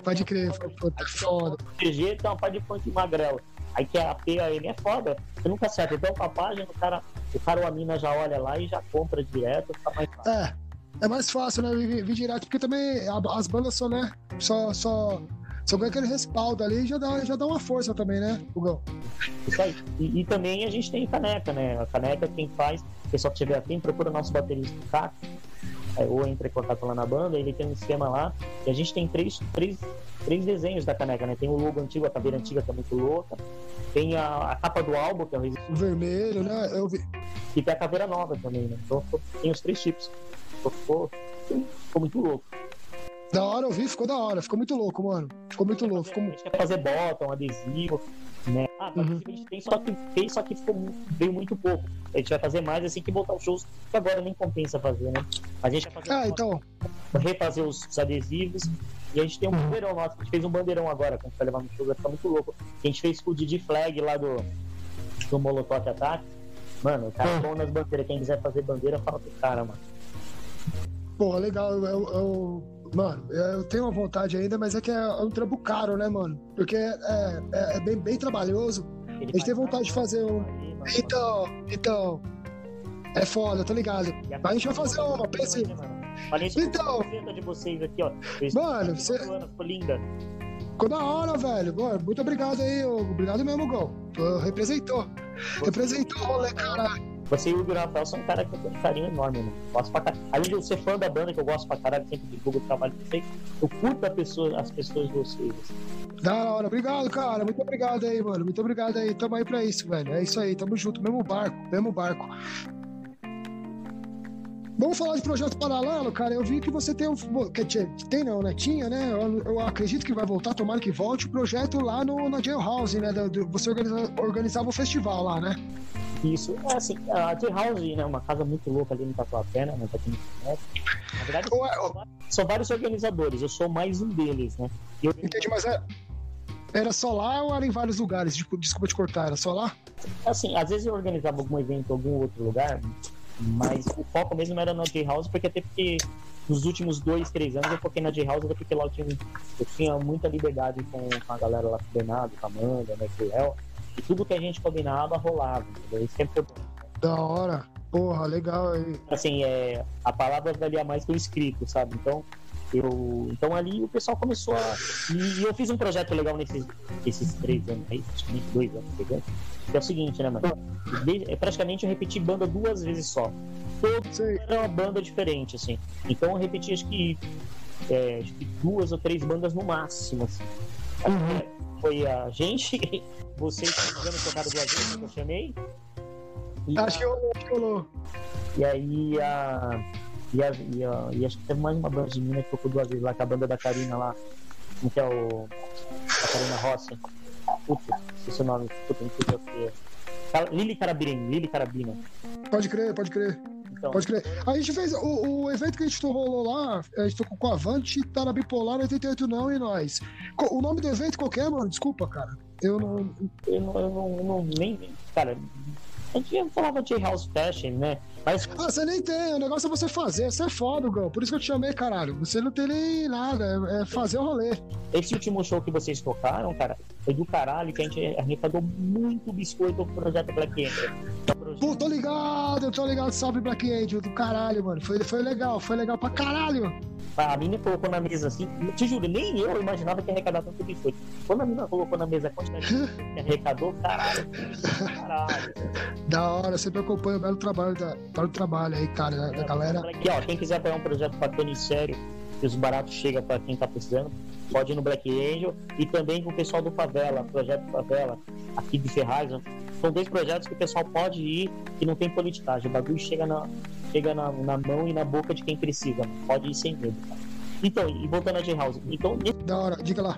Pode crer, puta, foda. GG tem uma parte de funk magrelo. Aí que a P, a M é foda, você nunca acerta. Então com a página, o cara, o cara ou a mina já olha lá e já compra direto, fica mais fácil. É, é mais fácil, né? Vir, vir direto, porque também as bandas só, né? Só, só, só ganha aquele respaldo ali e já dá, já dá uma força também, né, Hugão? Isso aí. E, e também a gente tem caneca, né? A caneca quem faz, o pessoal que tiver afim, procura o nosso baterista Caco, é, ou entra em contato lá na banda, ele tem um esquema lá, e a gente tem três, três três desenhos da caneca, né? Tem o logo antigo, a caveira antiga que é muito louca. Tem a, a capa do álbum, que é o O vermelho, né? Eu vi. E tem a caveira nova também, né? Então tem os três tipos. Ficou, ficou, muito louco. Da hora eu vi, ficou da hora. Ficou muito louco, mano. Ficou muito louco. Ficou... A gente quer fazer bottom, adesivo, né? Ah, Uhum. a gente tem só que fez, só que ficou, veio muito pouco. A gente vai fazer mais assim que voltar os shows, que agora nem compensa fazer, né? A gente vai fazer Ah, então. refazer os, os adesivos. E a gente tem um Uhum. bandeirão nosso, a gente fez um bandeirão agora, que a gente vai levar no show, vai ficar muito louco. A gente fez com o Didi Flag lá do, do Molotov Attack. Mano, o cara é bom nas bandeiras. Quem quiser fazer bandeira, fala pro cara, mano. Porra, legal. Eu, eu- eu- mano, eu tenho uma vontade ainda, mas é que é um trampo caro, né, mano? Porque é, é, é bem, bem trabalhoso. Ele A gente tem vontade de fazer um. Então, então. É foda, tá ligado? Mas a gente vai fazer uma, pensa isso Então. de vocês aqui, ó. Mano, você- Ficou linda. Ficou da hora, velho. Mano, muito obrigado aí. Obrigado mesmo, Gol. Representou. Representou o rolê, caralho. Você e o Hugo Rafael são um cara que eu tenho um carinho enorme, mano. Gosto pra caralho. Além de eu ser fã da banda, que eu gosto pra caralho, sempre divulgo o trabalho de vocês, eu curto a pessoa, as pessoas de vocês. assim. Da hora. Obrigado, cara. Muito obrigado aí, mano. Muito obrigado aí. Tamo aí pra isso, velho. É isso aí. Tamo junto. Mesmo barco. Mesmo barco. Vamos falar de projeto paralelo, cara. Eu vi que você tem um. Que tem não, né? Tinha, né? Eu, eu acredito que vai voltar, tomara que volte o projeto lá no, na Jailhouse, né? Do- do- você organiza- organizava o festival lá, né? Isso, é assim, a T-House, né, uma casa muito louca ali no Tatuapé, né, pra quem não conhece. Na verdade, Ou é- são, vários organizadores, eu sou mais um deles, né. Eu, Entendi, mas é. Era só lá ou era em vários lugares? Desculpa te cortar, era só lá? assim, às vezes eu organizava algum evento em algum outro lugar, mas o foco mesmo era na J-House, porque até porque nos últimos dois, três anos eu foquei na J-House, até porque lá eu tinha, eu tinha muita liberdade com, com a galera lá, com o Bernardo, com a Amanda, né, com o Léo, e tudo que a gente combinava rolava, entendeu? Isso sempre foi bom. Da hora. Porra, legal aí. assim, é, a palavra valia mais que o escrito, sabe? Então, eu, então ali o pessoal começou a. E, eu fiz um projeto legal nesses, nesses três anos aí, praticamente dois anos pegando. É o seguinte, né, mano? De- é, praticamente eu repeti banda duas vezes só. Todo Sei. era uma banda diferente, assim. Então eu repeti acho que, é, acho que duas ou três bandas no máximo, assim. É, Foi a gente, vocês que me tocaram duas vezes que eu chamei. Acho que eu, acho que eu e aí a. E, a, e, a, e acho que teve mais uma banda de mina que tocou duas vezes lá, com a banda da Karina lá. Como que é o. A Karina Rossi. Puta, esqueci o nome. Puta, não sei o que é. Lili Carabina, Lili Carabina. Pode crer, pode crer. Então, Pode crer. A gente fez o, o evento que a gente rolou lá, a gente tocou com a Avante, tá na Bipolar 88 não e nós. O nome do evento qualquer, mano? Desculpa, cara. Eu não. eu não, eu não, eu não nem. Cara, a gente falava de House Fashion, né? Mas Ah, você nem tem, o negócio é você fazer, você é foda, Gão. Por isso que eu te chamei, caralho. Você não tem nem nada, é é fazer o rolê. esse último show que vocês tocaram, cara, foi do caralho, que a gente arrecadou muito biscoito pro projeto Black Emperor. Que é o projeto- Pô, tô ligado, eu tô ligado, salve Black Angel, do caralho, mano. Foi, foi legal, foi legal pra caralho. A mina colocou na mesa assim, te juro, nem eu imaginava que ia arrecadar tanto biscoito. Quando a mina colocou na mesa a quantidade que arrecadou, caralho, caralho. Da hora, sempre acompanho o belo trabalho, da, belo trabalho aí, cara, da, da galera. Aqui, ó, quem quiser apoiar um projeto bacana e sério, que os baratos chegam pra quem tá precisando, pode ir no Black Angel e também com o pessoal do Favela, Projeto Favela, aqui de Ferraz. ó. São dois projetos que o pessoal pode ir e não tem politicagem. O bagulho chega na, chega na, na mão e na boca de quem precisa. Pode ir sem medo, cara. Então, e voltando a J-House, então nesse Da hora, diga lá.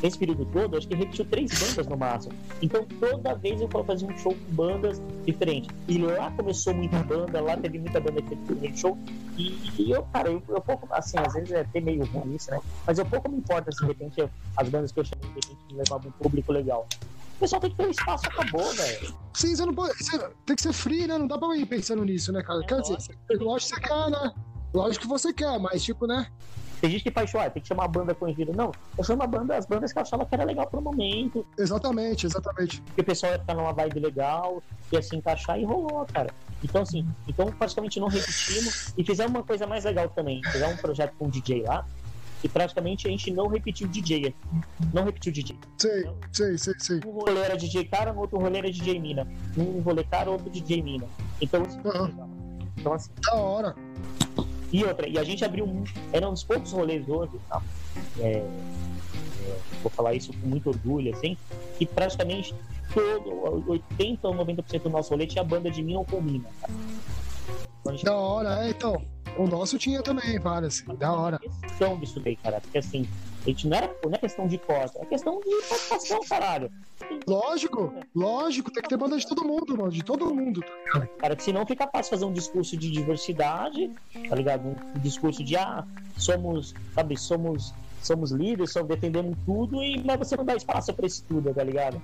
nesse período todo, acho que repetiu três bandas no máximo. Então toda vez eu fazia um show com bandas diferentes. E lá começou muita banda, lá teve muita banda que teve primeiro show. E, e eu, cara, eu, eu pouco, assim, às vezes é até meio ruim isso, né? Mas eu pouco me importa se de repente eu- as bandas que eu chamei de repente levavam um público legal. O pessoal tem que ter um espaço, acabou, velho. Sim, você não pode. você tem que ser free, né? Não dá pra ir pensando nisso, né, cara? É, Quer dizer, lógico que você quer, né? Lógico que você quer, mas tipo, né? Tem gente que faz show, ah, tem que chamar a banda conhecida. Não, eu chamo a banda, as bandas que eu achava que era legal pro momento, Exatamente, exatamente. que o pessoal ia ficar numa vibe legal, ia se encaixar e rolou, cara. Então, assim, então praticamente não repetimos e fizemos uma coisa mais legal também. Fizemos um projeto com o DJ lá e praticamente a gente não repetiu DJ. Não repetiu DJ. Sei, sei, sei, sei. Um rolê era DJ cara, no outro rolê era DJ mina. Um rolê cara, outro DJ mina. Então, legal. Então, assim, Da hora. e outra, e a gente abriu um. Era um dos poucos rolês hoje, tá? É, é, vou falar isso com muito orgulho, assim, que praticamente todo, 80 ou 90% do nosso rolê tinha banda de mim ou com mina, cara. Então, Da hora, é, então. O nosso tinha também várias, da hora. questão disso daí, cara, porque assim, a gente não, era, não é questão de cota, é questão de participação, caralho. Lógico, lógico, tem que ter banda de todo mundo, mano, de todo mundo. Cara, que senão fica fácil fazer um discurso de diversidade, tá ligado? Um discurso de, ah, somos, sabe, somos, somos líderes, só defendemos tudo, e, mas você não dá espaço pra isso tudo, tá ligado?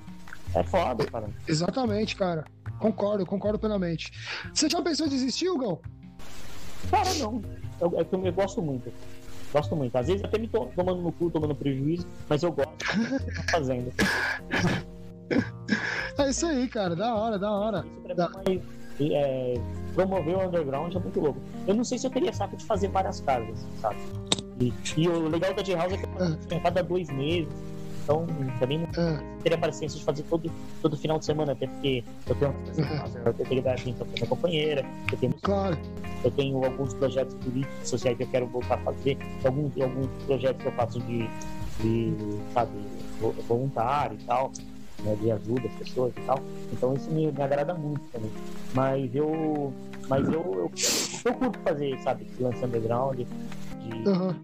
É foda, cara. Exatamente, cara. Concordo, concordo plenamente. Você já pensou em desistir, Hugão? Cara, não. Eu, é que eu, eu gosto muito. Gosto muito. Às vezes até me tomando no cu, tomando prejuízo, mas eu gosto. Fazendo. É isso aí, cara, da hora, da hora. Isso pra Da- mim é, é, promover o underground é muito louco. Eu não sei se eu teria saco de fazer várias casas, sabe? E, e o legal da J-House é que eu a cada dois meses. Então, também não É, teria paciência de fazer todo, todo final de semana, até porque eu tenho eu tenho que dar atenção pra minha companheira, eu tenho, claro. eu tenho alguns projetos políticos, sociais que eu quero voltar a fazer, alguns, alguns projetos que eu faço de, de sabe, vo- voluntário e tal, né, de ajuda às pessoas e tal. Então isso me, me agrada muito também. Mas eu. Mas eu, eu, eu curto fazer, sabe, lance underground, de, Aham.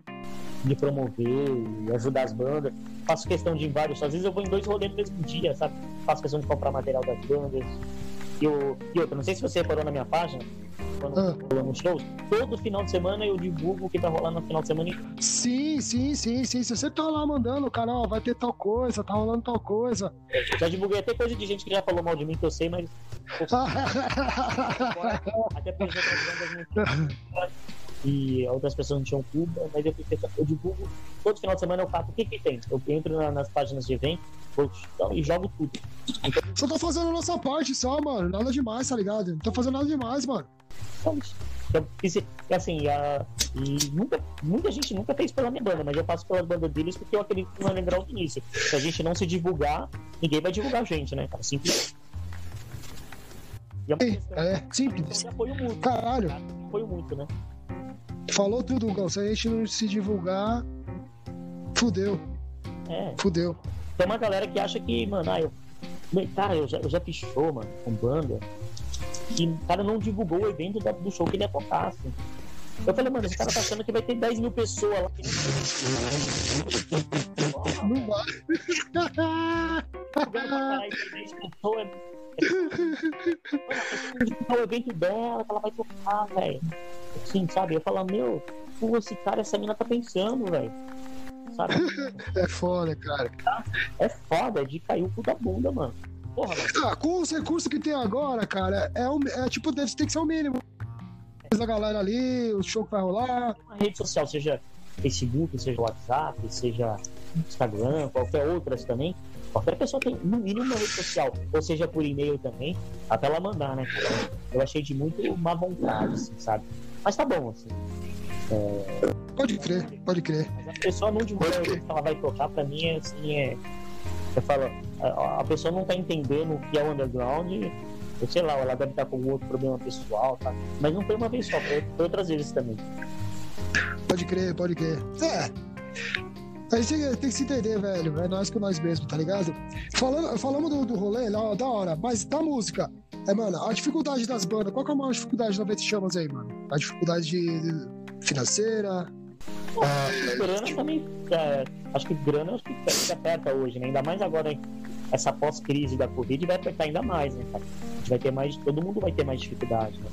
de promover e ajudar as bandas. Faço questão de ir em vários, às vezes eu vou em dois rolês no mesmo dia, sabe? Faço questão de comprar material das bandas. E, eu, e outra, não sei se você reparou na minha página, quando Ah. rolando shows, todo final de semana eu divulgo o que tá rolando no final de semana. Sim, sim, sim, sim. Se você tá lá mandando, cara, ó, vai ter tal coisa, tá rolando tal coisa. Já divulguei até coisa de gente que já falou mal de mim, que eu sei, mas até porque bandas não tinham e outras pessoas não tinham culpa, mas eu, eu divulgo todo final de semana eu faço o que que tem. Eu entro na- nas páginas de evento então, e jogo tudo. Então, Só tô fazendo a nossa parte só, mano. Nada demais, tá ligado? Não tô fazendo nada demais, mano. então, eu fiz- e assim, a, e nunca, muita gente nunca fez pela minha banda, mas eu faço pelas bandas deles porque eu acredito no underground do início. Se a gente não se divulgar, ninguém vai divulgar a gente, né, cara? Simples. E é É, simples. Caralho, Apoio muito, né? Falou tudo, Hugão. Se a gente não se divulgar, fudeu, É. fudeu. Tem uma galera que acha que, mano, ah, eu. Cara, eu já, eu já show, mano, com banda. E o cara não divulgou o evento do show que ele ia tocar, assim. Eu falei, mano, esse cara tá achando que vai ter 10 mil pessoas lá. Não vai. 10 pessoas. Mano, o evento dela, que ela vai tocar, velho. Assim, sabe? Eu falo, meu, pô, esse cara, essa mina tá pensando, velho. Sabe? É foda, cara. É foda, é de cair o cu da bunda, mano. Porra. Ah, com os recursos que tem agora, cara, é, o- é tipo, deve ter que ser o mínimo. A galera ali, o show que vai rolar. uma rede social, seja Facebook, seja WhatsApp, seja Instagram, qualquer outras também. Qualquer pessoa tem no mínimo uma rede social, ou seja por e-mail também, até ela mandar, né? Eu achei de muito má vontade, assim, sabe? Mas tá bom, assim. Pode crer, pode crer. Mas a pessoa não divulga o que ela vai tocar, pra mim é assim, é. Eu falo, a, pessoa não tá entendendo o que é o underground, eu sei lá, ela deve estar com algum outro problema pessoal, tá? Mas não foi uma vez só, foi outras vezes também. Pode crer, pode crer. É. A gente tem que se entender, velho. É nós com nós mesmo, tá ligado? Falando, falamos do, do rolê, lá, da hora, mas da música. É, mano, a dificuldade das bandas. Qual que é a maior dificuldade da Vete Chamas aí, mano? A dificuldade de, financeira. Ah, grana também. é, acho que grana acho que, que aperta hoje, né? Ainda mais agora essa pós-crise da Covid vai apertar ainda mais, né, cara? A gente vai ter mais. Todo mundo vai ter mais dificuldade, né?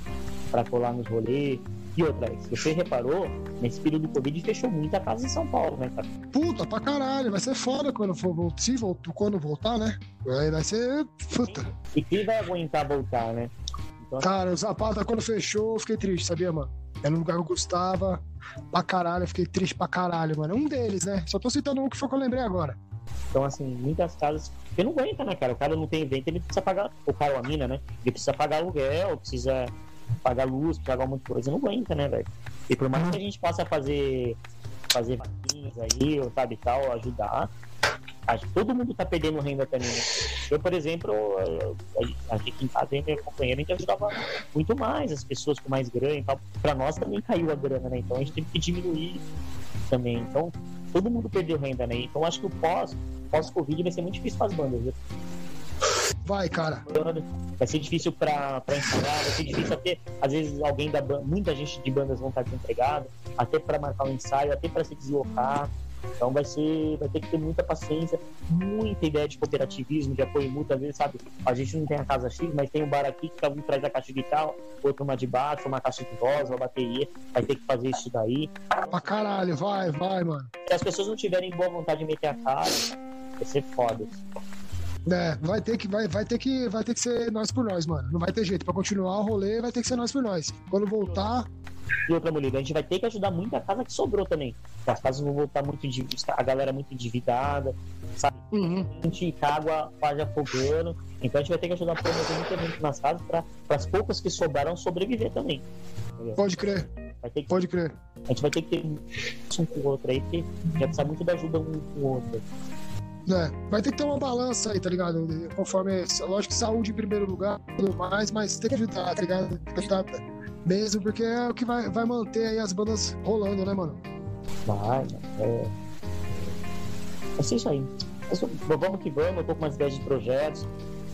Pra colar nos rolês. E outra, se você reparou, nesse período do Covid fechou muita casa em São Paulo, né, cara? puta pra caralho. Vai ser foda quando for voltar. Se voltar, quando voltar, né? Vai, vai ser. Puta. E quem vai aguentar voltar, né? Então, Cara, o Zapata, quando fechou, eu fiquei triste, sabia, mano? Era um lugar que eu gostava pra caralho, eu fiquei triste pra caralho, mano. Um deles, né? Só tô citando um que foi que eu lembrei agora. então, assim, muitas casas. Porque não aguenta, né, cara? O cara não tem evento, ele precisa pagar. O cara ou a mina, né? Ele precisa pagar aluguel, precisa pagar luz, pagar um monte de coisa. Não aguenta, né, velho? E por mais que a gente possa fazer fazer vaquinhas aí, ou sabe tal, ajudar, acho que todo mundo tá perdendo renda também. né? Eu, por exemplo, a gente em casa, eu e minha companheira, a gente ajudava muito mais as pessoas com mais grana e tal. Pra nós também caiu a grana, né? Então a gente teve que diminuir também. Então, todo mundo perdeu renda, né? Então acho que o pós, pós-Covid vai ser muito difícil para as bandas, viu? Vai, cara. Vai ser difícil pra, pra ensaiar, vai ser difícil até, às vezes, alguém da banda, muita gente de bandas vão estar desempregado, até pra marcar um ensaio, até pra se deslocar. Então vai ser, vai ter que ter muita paciência, muita ideia de cooperativismo, de apoio. Às vezes, sabe, a gente não tem a casa X, mas tem um bar aqui que cada um traz a caixa de guitarra, outro uma de baixo, uma caixa de voz, uma bateria. Vai ter que fazer isso daí. Pra caralho, vai, vai, mano. Se as pessoas não tiverem boa vontade de meter a cara, vai ser foda. É, vai ter que vai, vai ter que vai ter que ser nós por nós, mano. Não vai ter jeito para continuar o rolê, vai ter que ser nós por nós. Quando voltar, e outra mulher, a gente vai ter que ajudar muito a casa que sobrou também. As casas vão voltar muito a galera é muito endividada, sabe? Uhum. A gente água quase afogando. Então a gente vai ter que ajudar a promover muito evento nas casas para as poucas que sobraram sobreviver também. Pode crer. Que, Pode crer. A gente vai ter que ter um com o outro aí, porque já precisa muito da ajuda um com o outro. É, vai ter que ter uma balança aí, tá ligado? Conforme, lógico que saúde em primeiro lugar, tudo mais, mas tem que ajudar, tá ligado? Tem que ajudar mesmo, porque é o que vai, vai manter aí as bandas rolando, né, mano? Vai, é. Isso aí. vamos que vamos, eu tô com umas ideias de projetos,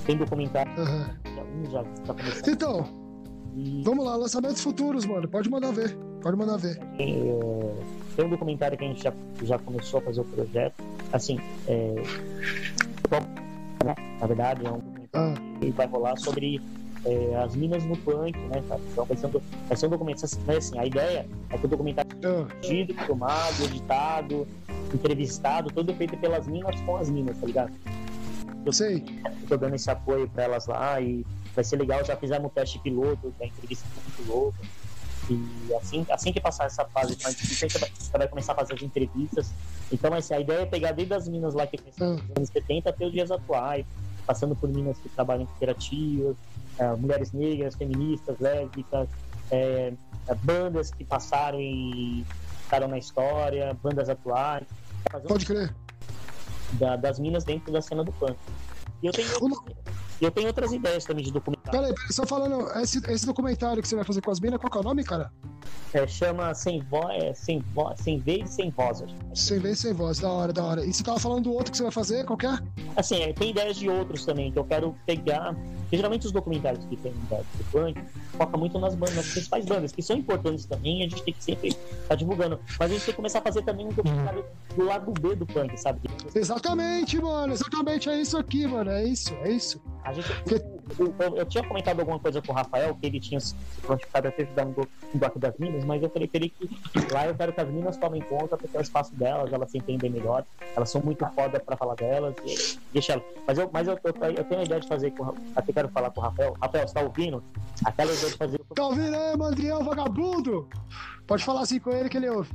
tem documentário. Uhum. Já, já tá começando. Então, e... vamos lá, lançamentos futuros, mano. Pode mandar ver. Pode mandar ver. É, tem um documentário que a gente já, já começou a fazer o projeto. Assim, é, né? na verdade, é um documentário ah. que vai rolar sobre é, as minas no punk, né, cara? Então vai ser um, vai ser um documentário. Assim, assim, a ideia é que o documentário seja ah. filmado, editado, entrevistado, todo feito pelas minas com as minas, tá ligado? Eu sei. Tô dando esse apoio pra elas lá e vai ser legal. Já fizemos um teste piloto, a entrevista muito louca. E assim, assim que passar essa fase mais difícil, você vai, começar a fazer as entrevistas. Então, assim, a ideia é pegar desde as minas lá que começaram nos anos 70 até os dias atuais, passando por minas que trabalham em cooperativas, é, mulheres negras, feministas, lésbicas, é, é, bandas que passaram e ficaram na história, bandas atuais. Pode crer. Da, das minas dentro da cena do punk. E eu tenho, eu tenho outras ideias também de documentário. Peraí, só falando, esse, esse documentário que você vai fazer com as minas, qual é o nome, cara? É, chama Sem Voz, é, sem, vo sem Vez Sem Voz. Sem Vez Sem Voz, da hora, da hora. E você tava falando do outro que você vai fazer, qual que é? Assim, é, tem ideias de outros também, que eu quero pegar. Porque geralmente os documentários que tem da punk focam muito nas bandas, nas principais bandas, que são importantes também, a gente tem que sempre estar tá divulgando. Mas a gente tem que começar a fazer também um documentário do lado B do punk, sabe? Exatamente, mano, exatamente, é isso aqui, mano, é isso, é isso. A gente, Porque... eu, eu, tinha comentado alguma coisa com o Rafael, que ele tinha se prontificado a ter ajudado no, bloco das minas, mas eu falei que lá eu quero que as minas tomem conta, porque é o espaço delas, elas se entendem melhor, elas são muito foda pra falar delas, e, deixa. Mas eu, mas eu, eu, eu tenho a ideia de fazer com até quero falar com o Rafael. Rafael, você tá ouvindo? Aquela ideia de fazer. Tá ouvindo aí, Mandriel, vagabundo? Pode falar assim com ele que ele ouve.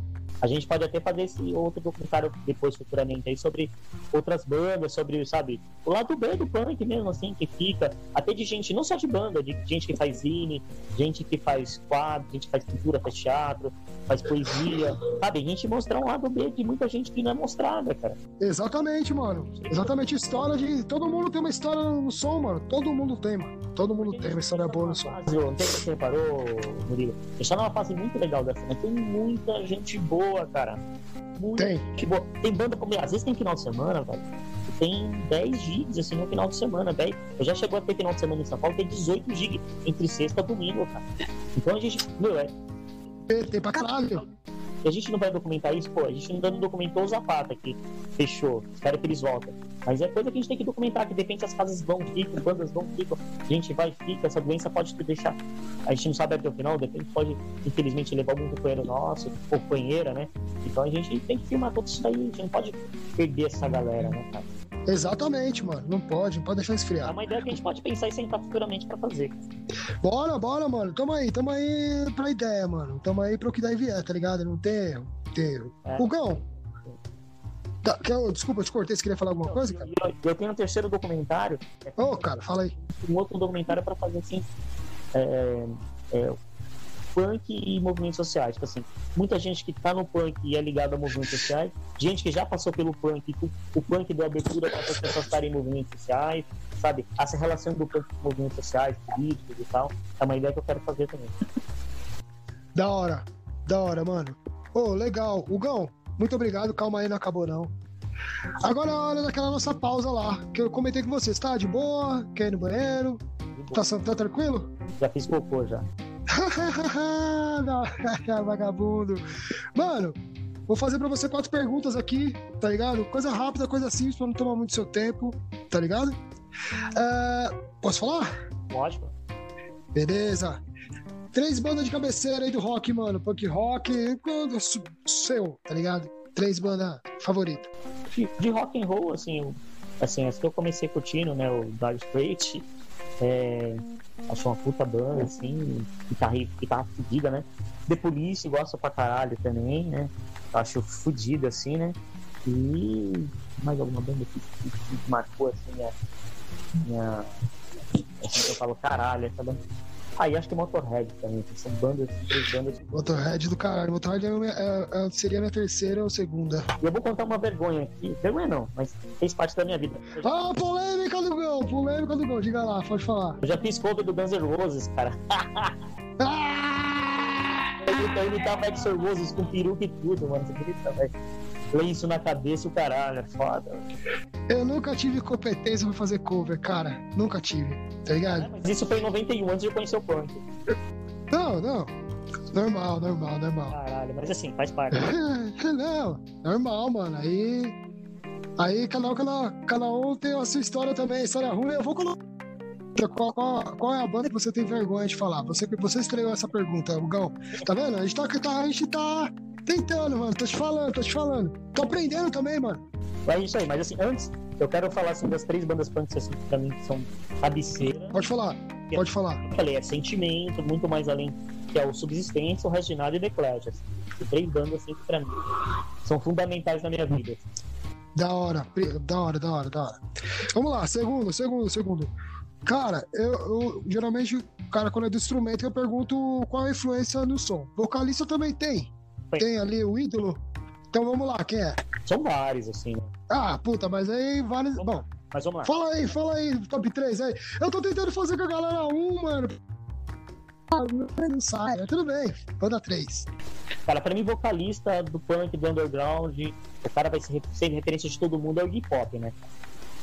A gente pode até fazer esse outro documentário depois, futuramente, aí, sobre outras bandas, sobre, sabe, o lado B do punk mesmo, assim, que fica, até de gente, não só de banda, de gente que faz zine, gente que faz quadro, gente que faz pintura, faz teatro, faz poesia, sabe? A gente mostrar um lado B de muita gente que não é mostrada, cara. Exatamente, mano. Exatamente, história de. Todo mundo tem uma história no som, mano. Todo mundo tem, mano. Todo mundo tem uma história boa no som. Não sei se você reparou, Murilo. Está numa fase muito legal dessa, né? Tem muita gente boa boa, cara. Muito tem. Boa. Tem banda como. Às vezes tem final de semana, velho. Tem 10 gigs assim no final de semana, velho. Eu já chegou a ter final de semana em São Paulo, tem 18 gigs entre sexta e domingo, cara. Então a gente. Meu, é. Tem pra caralho. A gente não vai documentar isso, pô, a gente ainda não documentou o Zapata que fechou, espero que eles voltem. Mas é coisa que a gente tem que documentar, que de repente as casas vão, ficam, bandas vão, ficam, a gente vai, fica, essa doença pode te deixar, a gente não sabe até o final, de repente pode, infelizmente, levar algum companheiro nosso, ou companheira, né? Então a gente tem que filmar tudo isso daí, a gente não pode perder essa galera, né, cara? Exatamente, mano. Não pode, não pode deixar esfriar. É uma ideia que a gente pode pensar e sentar futuramente pra fazer. Bora, bora, mano. Tamo aí, tamo aí pra ideia, mano. Tamo aí pro que daí vier, tá ligado? Não tem erro. Tem erro. É. Tá, desculpa, eu te cortei, você queria falar alguma coisa, cara? Eu, eu tenho um terceiro documentário. Ô, oh, cara, fala aí. Um outro documentário pra fazer assim. É, é, punk e movimentos sociais. Tipo assim, muita gente que está no punk e é ligada a movimentos sociais, gente que já passou pelo punk, o, o punk deu abertura para as pessoas estarem em movimentos sociais, sabe? Essa relação do punk com movimentos sociais, políticos e tal, é uma ideia que eu quero fazer também. Da hora, da hora, mano. Ô, oh, legal. Hugão, Muito obrigado. Calma aí, não acabou não. Agora é a hora daquela nossa pausa lá, que eu comentei com vocês. Tá de boa? Quer ir no banheiro? Tá, tá tranquilo? Já fiz cocô já. Não, vagabundo. Mano, vou fazer pra você quatro perguntas aqui, tá ligado? Coisa rápida, coisa simples pra não tomar muito seu tempo, tá ligado? É, posso falar? Lógico. Beleza. Três bandas de cabeceira aí do rock, mano. Punk rock, seu, tá ligado? Três bandas favoritas. De, rock and roll, assim, assim, as que eu comecei curtindo, né? O Dire Straits, é, acho uma puta banda, assim, guitarra, guitarra fodida, né? The Police gosta pra caralho também, né? Acho fodida, assim, né? E mais alguma banda que, que, que marcou, assim, minha, eu falo, caralho, essa banda ah, e acho que Motorhead também, são bandas, três bandas. Motorhead do caralho. Motorhead é, é, é, seria minha terceira ou segunda. E eu vou contar uma vergonha aqui. Vergonha não, mas fez parte da minha vida. Ah, polêmica do gol, polêmica do gol. Diga lá, pode falar. Eu já fiz cover do Guns N' Roses, cara. ah! Eu imitava Axel Roses com peruca e tudo, mano. Você acredita, velho? Lenço na cabeça o caralho, é foda. Eu nunca tive competência pra fazer cover, cara. Nunca tive, tá ligado? É, mas isso foi em 91, antes de eu conhecer o punk. Não, não. Normal, normal, normal. Caralho, mas assim, faz parte. não, normal, mano. Aí. Aí cada um, cada, cada um tem a sua história também, história ruim. Eu vou colocar. Qual, qual, qual, é a banda que você tem vergonha de falar? Você, você estreou essa pergunta, Gão. Tá vendo? A gente tá, tá, a gente tá tentando, mano. Tô te falando, tô te falando. Tô aprendendo também, mano. É isso aí, mas assim, antes, eu quero falar assim das três bandas punks assim, pra mim que são cabeceira. Pode falar, pode falar. Eu falei, é sentimento, muito mais além que é o Subsistência, o Reginaldo e The Clash. Assim. Três bandas assim que pra mim são fundamentais na minha vida. Da hora, da hora, da hora, da hora. Vamos lá, segundo, segundo, segundo. Cara, eu, eu geralmente, cara, quando é do instrumento, eu pergunto qual a influência no som. Vocalista também tem. Tem ali o ídolo. Então vamos lá, quem é? São vários, assim. Né? Ah, puta, mas aí vários. Vamos, Bom. Mas vamos lá. Fala aí, fala aí, top 3 aí. Eu tô tentando fazer com a galera 1, mano. Ah, não sai, mas tudo bem. Banda 3. Cara, pra mim, vocalista do punk, do underground, o cara vai ser, ser referência de todo mundo é o hip hop, né?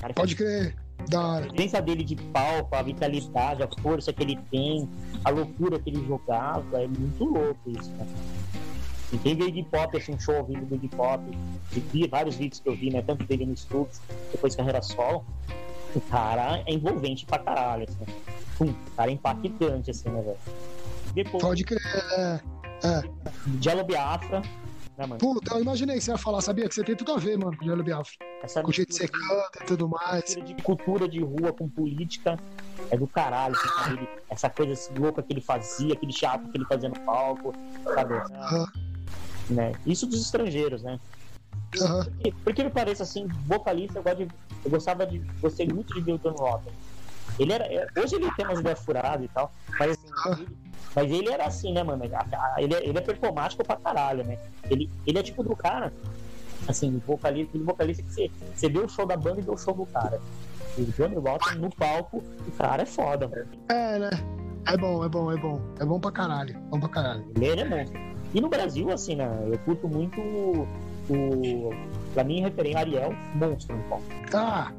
Cara, Pode crer. Da hora. A presença dele de palco, a vitalidade, a força que ele tem, a loucura que ele jogava, é muito louco isso, né? E quem vê Iggy Pop, assim, um show ao vivo do Iggy Pop, vi vários vídeos que eu vi, né? Tanto dele no Stubbs, depois carreira solo. O cara é envolvente pra caralho, assim. Pum, cara é impactante, assim, né, velho? Depois. Pode crer. É. é. Diallo Biafra, né, mano? Puta, eu imaginei que você ia falar, sabia? Que você tem tudo a ver, mano, com o Diallo Biafra. Essa com o jeito que você canta e tudo mais. De cultura de rua com política é do caralho, assim, essa coisa assim, louca que ele fazia, aquele teatro que ele fazia no palco, sabe? Uhum. Né? Isso dos estrangeiros, né? Uhum. Porque, porque me parece assim, vocalista, eu, de, eu gostava de. Gostei muito de ver o John Rotten. Ele era. É, hoje ele tem umas ideias furadas e tal, mas assim, uhum. ele, mas ele era assim, né, mano? Ele é, ele é performático pra caralho, né? Ele, ele é tipo do cara, assim, vocalista, aquele vocalista que você, você vê o show da banda e vê o show do cara. O Johnny Rotten no palco, o cara é foda, velho. É, né? É bom, é bom, é bom. É bom pra caralho. Bom pra caralho. Ele é monstro. E no Brasil, assim, né? Eu curto muito o. o pra mim, referência Ariel, monstro no palco. Ah,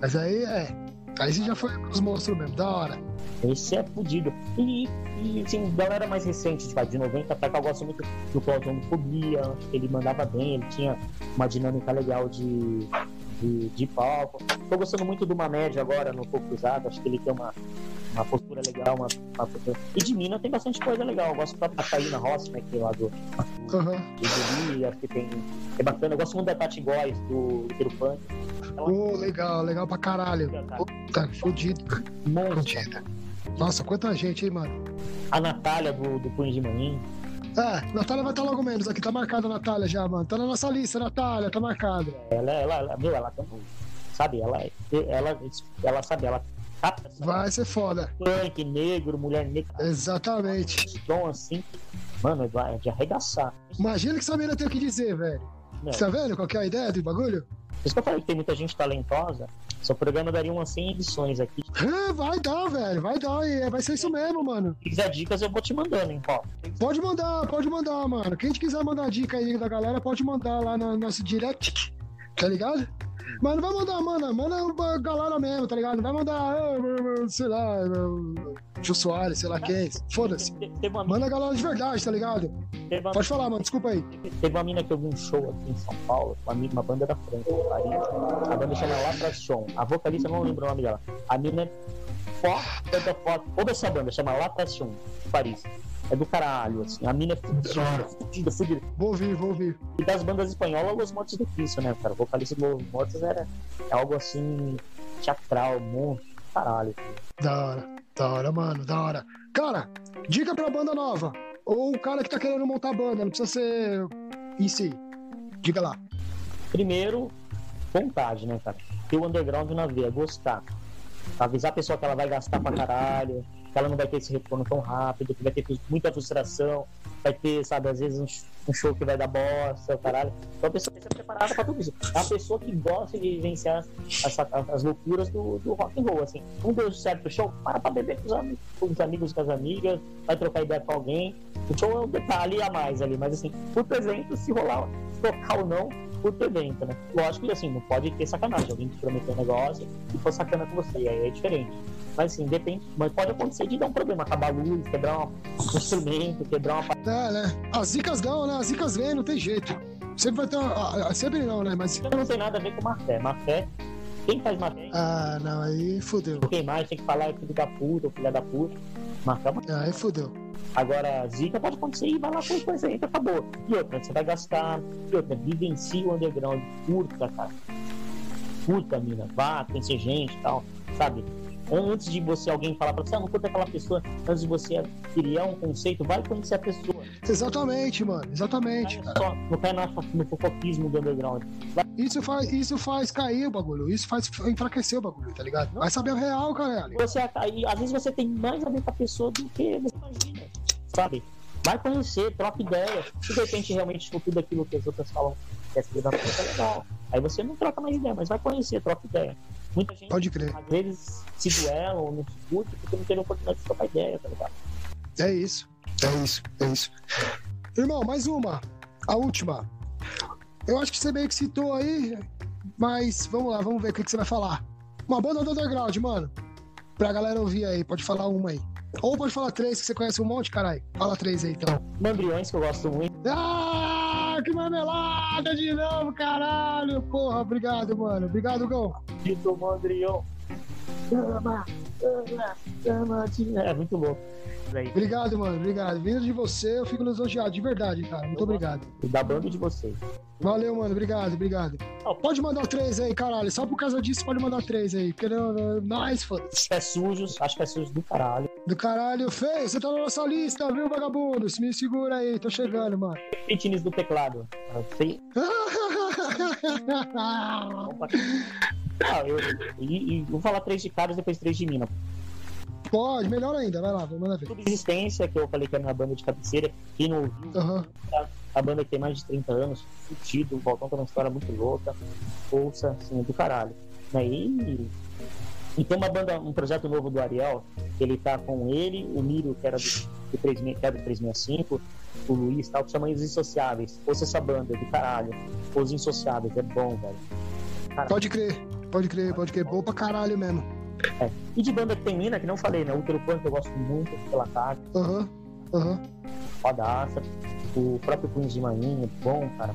mas aí é. Aí você já foi os monstros mesmo, da hora. Esse é fodido. E, e assim, galera mais recente, tipo, de 90 pra cá, eu gosto muito do Claudio Homofobia, ele mandava bem, ele tinha uma dinâmica legal de, de, de palco. Tô gostando muito do Mamed agora no Fogo Cruzado, acho que ele tem uma, uma postura legal, uma, uma postura... E de Mina tem bastante coisa legal. Eu gosto da Caína Rossi, né, que é lá do. Uhum. Acho que tem. É bacana. Eu gosto muito da Tati Góes, do Little Punk. Ela... Oh, legal, legal pra caralho. Puta, fudido. Monstro. Nossa, quanta gente, hein, mano? A Natália do, do Punho de Maninho. É, Natália vai estar logo menos. Aqui tá marcada a Natália já, mano. Tá na nossa lista, Natália, tá marcada. Ela, ela, ela, meu, ela tá. Sabe, ela, ela, ela, sabe, ela Vai ser foda. Punk, negro, mulher negra. Exatamente. Tom assim, mano, é de arregaçar. Imagina que essa menina tem o que dizer, velho. Não. Você tá vendo qual é a ideia do bagulho? Por isso que eu falei que tem muita gente talentosa. Seu programa daria umas 100 edições aqui. É, vai dar, velho, vai dar, e vai ser isso mesmo, mano. Se quiser dicas, eu vou te mandando, hein, Paulo. Pode mandar, pode mandar, mano. Quem quiser mandar dica aí da galera, pode mandar lá no nosso direct, tá ligado? Mas não vai mandar, mano, manda a galera mesmo, tá ligado? Não vai mandar, ah, sei lá, Jô Soares, sei lá quem. Foda-se. Manda a galera de verdade, tá ligado? Pode falar, mano, desculpa aí. teve uma mina que eu vi um show aqui em São Paulo, uma, uma banda da França, de Paris. A banda chama Latration. A vocalista, eu não lembro o nome dela. A mina é foda da foto. Ouve essa banda, chama Latration, de Paris. É do caralho, assim. A mina é fudida, fudida, fudida. Vou ouvir, vou ouvir. E das bandas espanholas, Los Mortos do Cristo, né, cara? O vocalista do Los Mortos era algo assim, teatral, monstro, caralho. Da hora, da hora, mano, da hora. Cara, dica pra banda nova. Ou o cara que tá querendo montar banda, não precisa ser em si. Diga lá. Primeiro, vontade, né, cara? Ter o underground na veia, gostar. Avisar a pessoa que ela vai gastar pra caralho, que ela não vai ter esse retorno tão rápido, que vai ter muita frustração, vai ter, sabe, às vezes um sh- show que vai dar bosta, caralho. Então a pessoa tem que estar preparada pra tudo isso. É uma pessoa que gosta de vivenciar essa- as loucuras do, do rock and roll, assim. Não deu certo o show, para pra beber com os, amigos, com os amigos, com as amigas, vai trocar ideia com alguém. O show é um detalhe a mais ali, mas assim, por exemplo, se rolar, se tocar ou não, por evento, né? Lógico que assim, não pode ter sacanagem, alguém te prometer um negócio e for sacana com você, aí é diferente. Mas assim, depende, mas pode acontecer de dar um problema, acabar a luz, quebrar um um instrumento, quebrar uma É, né? As zicas dão, né? As zicas vêm, não tem jeito. Sempre vai ter. uma- ah, ah, Sempre não, né? Mas. Então não tem nada a ver com má fé. Má fé, quem faz fé, Ah, não, aí fudeu. quem mais tem que falar é filho da puta ou filha da puta. Fé é uma Aí fudeu. Agora, zica pode acontecer e vai lá com coisa aí, acabou. E outra, você vai gastar. E outra, vivencie o underground, curta, cara. Curta, mina. Vá, conhecer gente e tal, sabe? Antes de você, alguém falar pra você, ah, não curta aquela pessoa, antes de você criar um conceito, vai conhecer a pessoa. Exatamente, mano. Exatamente, Não, cara. só, não cai na- no fofoquismo do underground. Isso faz, isso faz cair o bagulho. Isso faz enfraquecer o bagulho, tá ligado? Vai saber o real, caralho. Você, aí, às vezes você tem mais a ver com a pessoa do que você imagina, sabe? Vai conhecer, troca ideia. Se de repente realmente for tudo aquilo que as outras falam que é filho da puta, é legal. Aí você não troca mais ideia, mas vai conhecer, troca ideia. Muita gente, Pode crer. às vezes, se duela ou não se curte porque não teve oportunidade de trocar ideia, tá ligado? É isso. É isso. É isso. Irmão, mais uma. A última. Eu acho que você meio que citou aí, mas vamos lá, vamos ver o que, que você vai falar. Uma banda do underground, mano. Pra galera ouvir aí, pode falar uma aí. Ou pode falar três, que você conhece um monte, caralho. Fala três aí, então. Mandriões, que eu gosto muito. Ah, de novo, caralho. Porra, obrigado, mano. Obrigado, Gão. Ama, ama, ama de- É muito louco. Aí, Obrigado, mano. Obrigado. Vindo de você, eu fico lisonjeado, de verdade, cara. Muito obrigado. Da banda de vocês. Valeu, mano. Obrigado, obrigado. Ó, Pode mandar três aí, caralho. Só por causa disso, pode mandar três aí. Porque não, não, nós, foda-se. Pés sujos, acho pés sujos do caralho. Do caralho, Fê, você tá na nossa lista, viu, vagabundo? Se me segura aí, tô chegando, mano. Fitness do teclado. Sei-. Ah, eu, e, e vou falar três de caras depois três de mina. Pode, melhor ainda, vai lá, vamos mandar ver. Subsistência, que eu falei que é a minha banda de cabeceira. Quem não ouviu, Aham. a banda que tem mais de 30 anos, fudido, o Baltão tem uma história muito louca. Ouça, assim, é do caralho. Né? E, tem uma banda, um projeto novo do Ariel, ele tá com ele, o Miro, que era do, do 36 que era do 365, o Luiz tal, que chama Os Insociáveis. Ouça essa banda, é do caralho. Os Insociáveis, é bom, velho. Pode crer, pode crer, pode crer. Bom pra caralho mesmo. E de banda que tem mina, que não falei, né? O Punk eu gosto muito pela tarde, Aham, aham, fodaça. O próprio Queens de Maninha, bom, cara.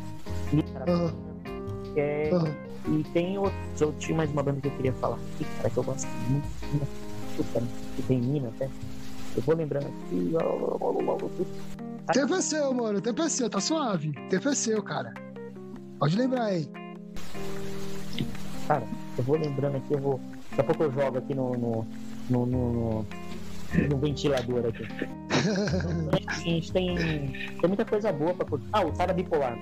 E, cara, aham, é, aham. e tem outro, eu tinha mais uma banda que eu queria falar aqui, cara, que eu gosto muito. Puta, que tem mina até. Eu vou lembrando aqui. Tempo é seu, mano. Tempo é seu, tá suave. Tempo é seu, cara. Pode lembrar aí. Cara, eu vou lembrando aqui, eu vou. Daqui a pouco eu jogo aqui no. no, no, no, no- ventilador aqui. A gente tem, tem muita coisa boa pra curtir. Ah, o Cara Bipolar.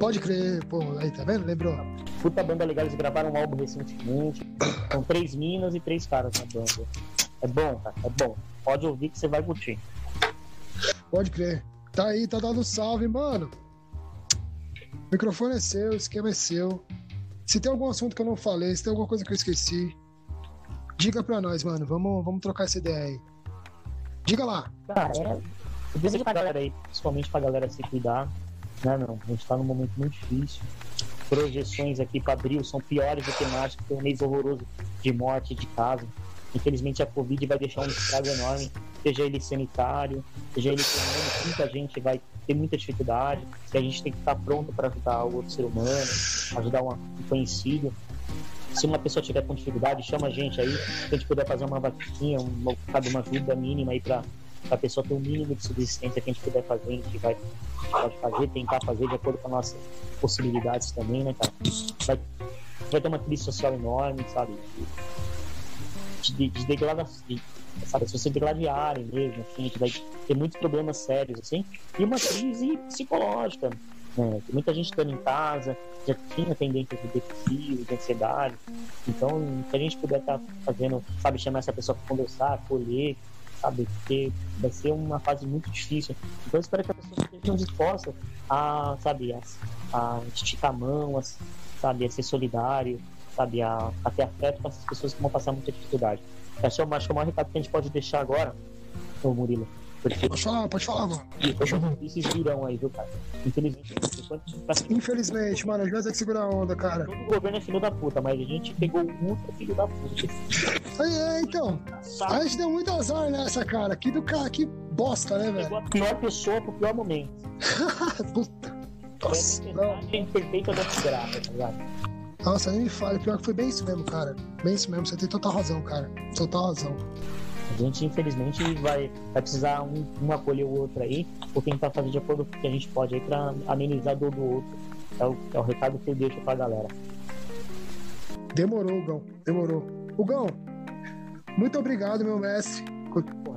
Pode crer, pô. Aí, tá vendo? Lembrou? Puta banda legal, eles gravaram um álbum recentemente. São três minas e três caras na banda. É bom, cara, é bom. Pode ouvir que você vai curtir. Pode crer. Tá aí, tá dando salve, mano. O microfone é seu, o esquema é seu. Se tem algum assunto que eu não falei, se tem alguma coisa que eu esqueci, diga pra nós, mano. Vamos, vamos trocar essa ideia aí. Diga lá. Cara, é. Eu desejo pra galera aí, principalmente pra galera se cuidar, né, não? A gente tá num momento muito difícil. Projeções aqui pra abril são piores do que março, que foi um mês horroroso de morte de casa. Infelizmente a Covid vai deixar um estrago enorme, seja ele sanitário, seja ele econômico, muita gente vai ter muita dificuldade, e a gente tem que estar pronto para ajudar o outro ser humano, ajudar um conhecido. Se uma pessoa tiver com dificuldade, chama a gente aí, se a gente puder fazer uma vaquinha, uma, uma ajuda mínima aí para a pessoa ter um mínimo de subsistência que a gente puder fazer, a gente vai pode fazer, tentar fazer de acordo com as nossas possibilidades também, né, cara? Vai, vai ter uma crise social enorme, sabe? De, de degradação, de, sabe, se você degladiarem mesmo, assim, a gente vai ter muitos problemas sérios, assim, e uma crise psicológica, né? Muita gente estando em casa, já tinha tendências de depressivo, de ansiedade, então, se a gente puder estar tá fazendo, sabe, chamar essa pessoa para conversar, acolher, sabe? Porque vai ser uma fase muito difícil. Então eu espero que a pessoa esteja disposta a, sabe, a, a esticar a mão, a, sabe, a ser solidário, sabe, a, a ter afeto com essas pessoas que vão passar muita dificuldade. Acho, acho que o maior recado que a gente pode deixar agora, ô Murilo, porque... Pode falar, pode falar, mano. Esses virão aí, viu, cara? Infelizmente. Infelizmente, mano, a gente vai ter que segurar a onda, cara. Todo governo é filho da puta, mas a gente pegou muito filho da puta. Aí, é, então. A gente deu muito azar nessa, cara. Que do cara, que bosta, né, velho? Pegou a pior pessoa pro pior momento. puta. Nossa, não. perfeita da desgraça, tá ligado? Nossa, nem me fale. Pior que foi bem isso mesmo, cara. Bem isso mesmo. Você tem total razão, cara. Total razão. A gente, infelizmente, vai, vai precisar um, um acolher o outro aí, ou tentar fazer de acordo com o que a gente pode aí para amenizar a dor do outro. É o, é o recado que eu deixo pra galera. Demorou, Gão. Demorou. O Gão, muito obrigado, meu mestre.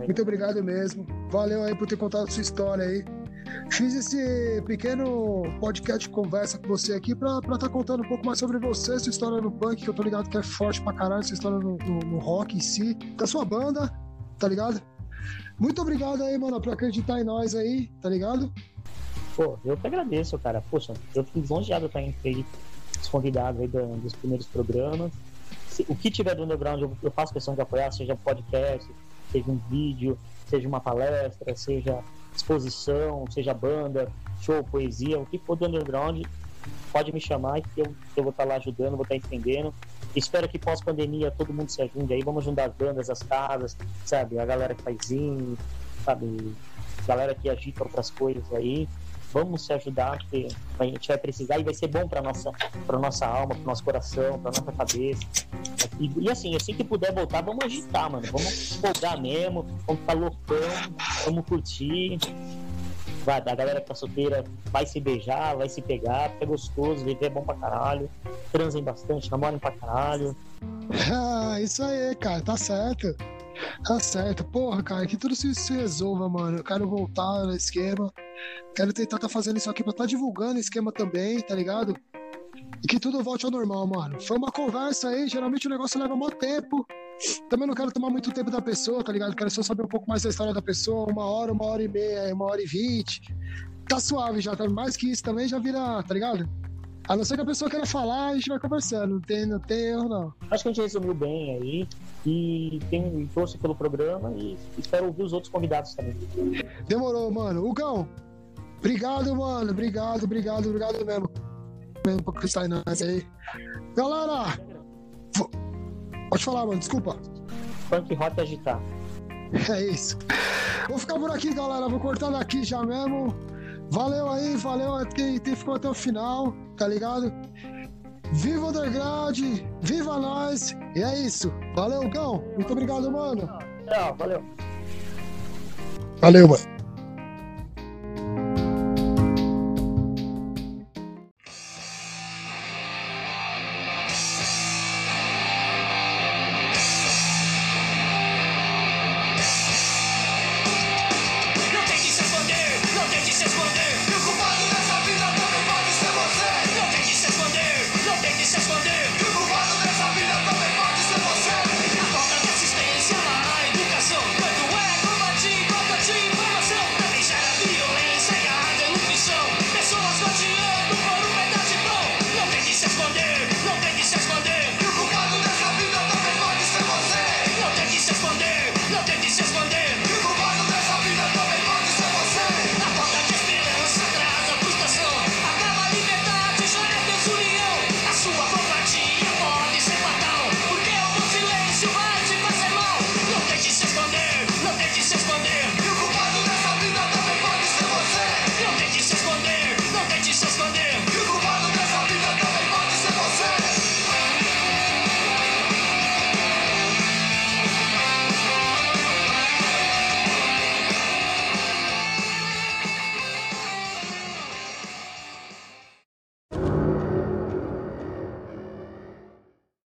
Muito obrigado mesmo. Valeu aí por ter contado a sua história aí. Fiz esse pequeno podcast conversa com você aqui pra estar tá contando um pouco mais sobre você, sua história no punk, que eu tô ligado que é forte pra caralho, sua história no, no, no rock em si, da sua banda, tá ligado? Muito obrigado aí, mano, por acreditar em nós aí, tá ligado? Pô, eu que agradeço, cara. Poxa, eu fico lisonjeado estar entre os convidados aí dos primeiros programas. Se, o que tiver do underground, eu, eu faço questão de apoiar, seja podcast, seja um vídeo, seja uma palestra, seja exposição, seja banda, show, poesia, o que for do underground, pode me chamar que eu, que eu vou estar lá ajudando, vou estar entendendo. Espero que pós-pandemia todo mundo se ajude aí. Vamos juntar as bandas, as casas, sabe? A galera que faz zine, sabe? A galera que agita outras coisas aí. Vamos se ajudar, porque a gente vai precisar e vai ser bom para nossa, para nossa alma, para nosso coração, para nossa cabeça. E, e, assim, assim que puder voltar, vamos agitar, mano. Vamos folgar mesmo, vamos ficar loucão, vamos curtir vai, a galera que tá solteira vai se beijar, vai se pegar, porque é gostoso, viver é bom pra caralho. Transem bastante, namorem pra caralho. Ah, isso aí, cara, tá certo. Tá certo. Porra, cara, que tudo se, se resolva, mano. Eu quero voltar no esquema. Quero tentar tá fazendo isso aqui pra tá divulgando o esquema também, tá ligado? E que tudo volte ao normal, mano. Foi uma conversa aí, geralmente o negócio leva muito tempo. Também não quero tomar muito tempo da pessoa, tá ligado? Quero só saber um pouco mais da história da pessoa, uma hora, uma hora e meia, uma hora e vinte. Tá suave já, tá? Mais que isso também já vira, tá ligado? A não ser que a pessoa queira falar, a gente vai conversando. Não tem, não tem erro, não. Acho que a gente resumiu bem aí. E tem torço pelo programa e espero ouvir os outros convidados também. Demorou, mano. Hugão, obrigado, mano. Obrigado, obrigado, obrigado mesmo. Mesmo por estar nós aí. Galera, Pode falar, mano, desculpa. Funk rock agitar. É isso. Vou ficar por aqui, galera. Vou cortar daqui já mesmo. Valeu aí, valeu a quem, quem ficou até o final, tá ligado? Viva o Underground, viva nós! E é isso. Valeu, Gão. Muito obrigado, mano. Tchau, valeu. Valeu, mano.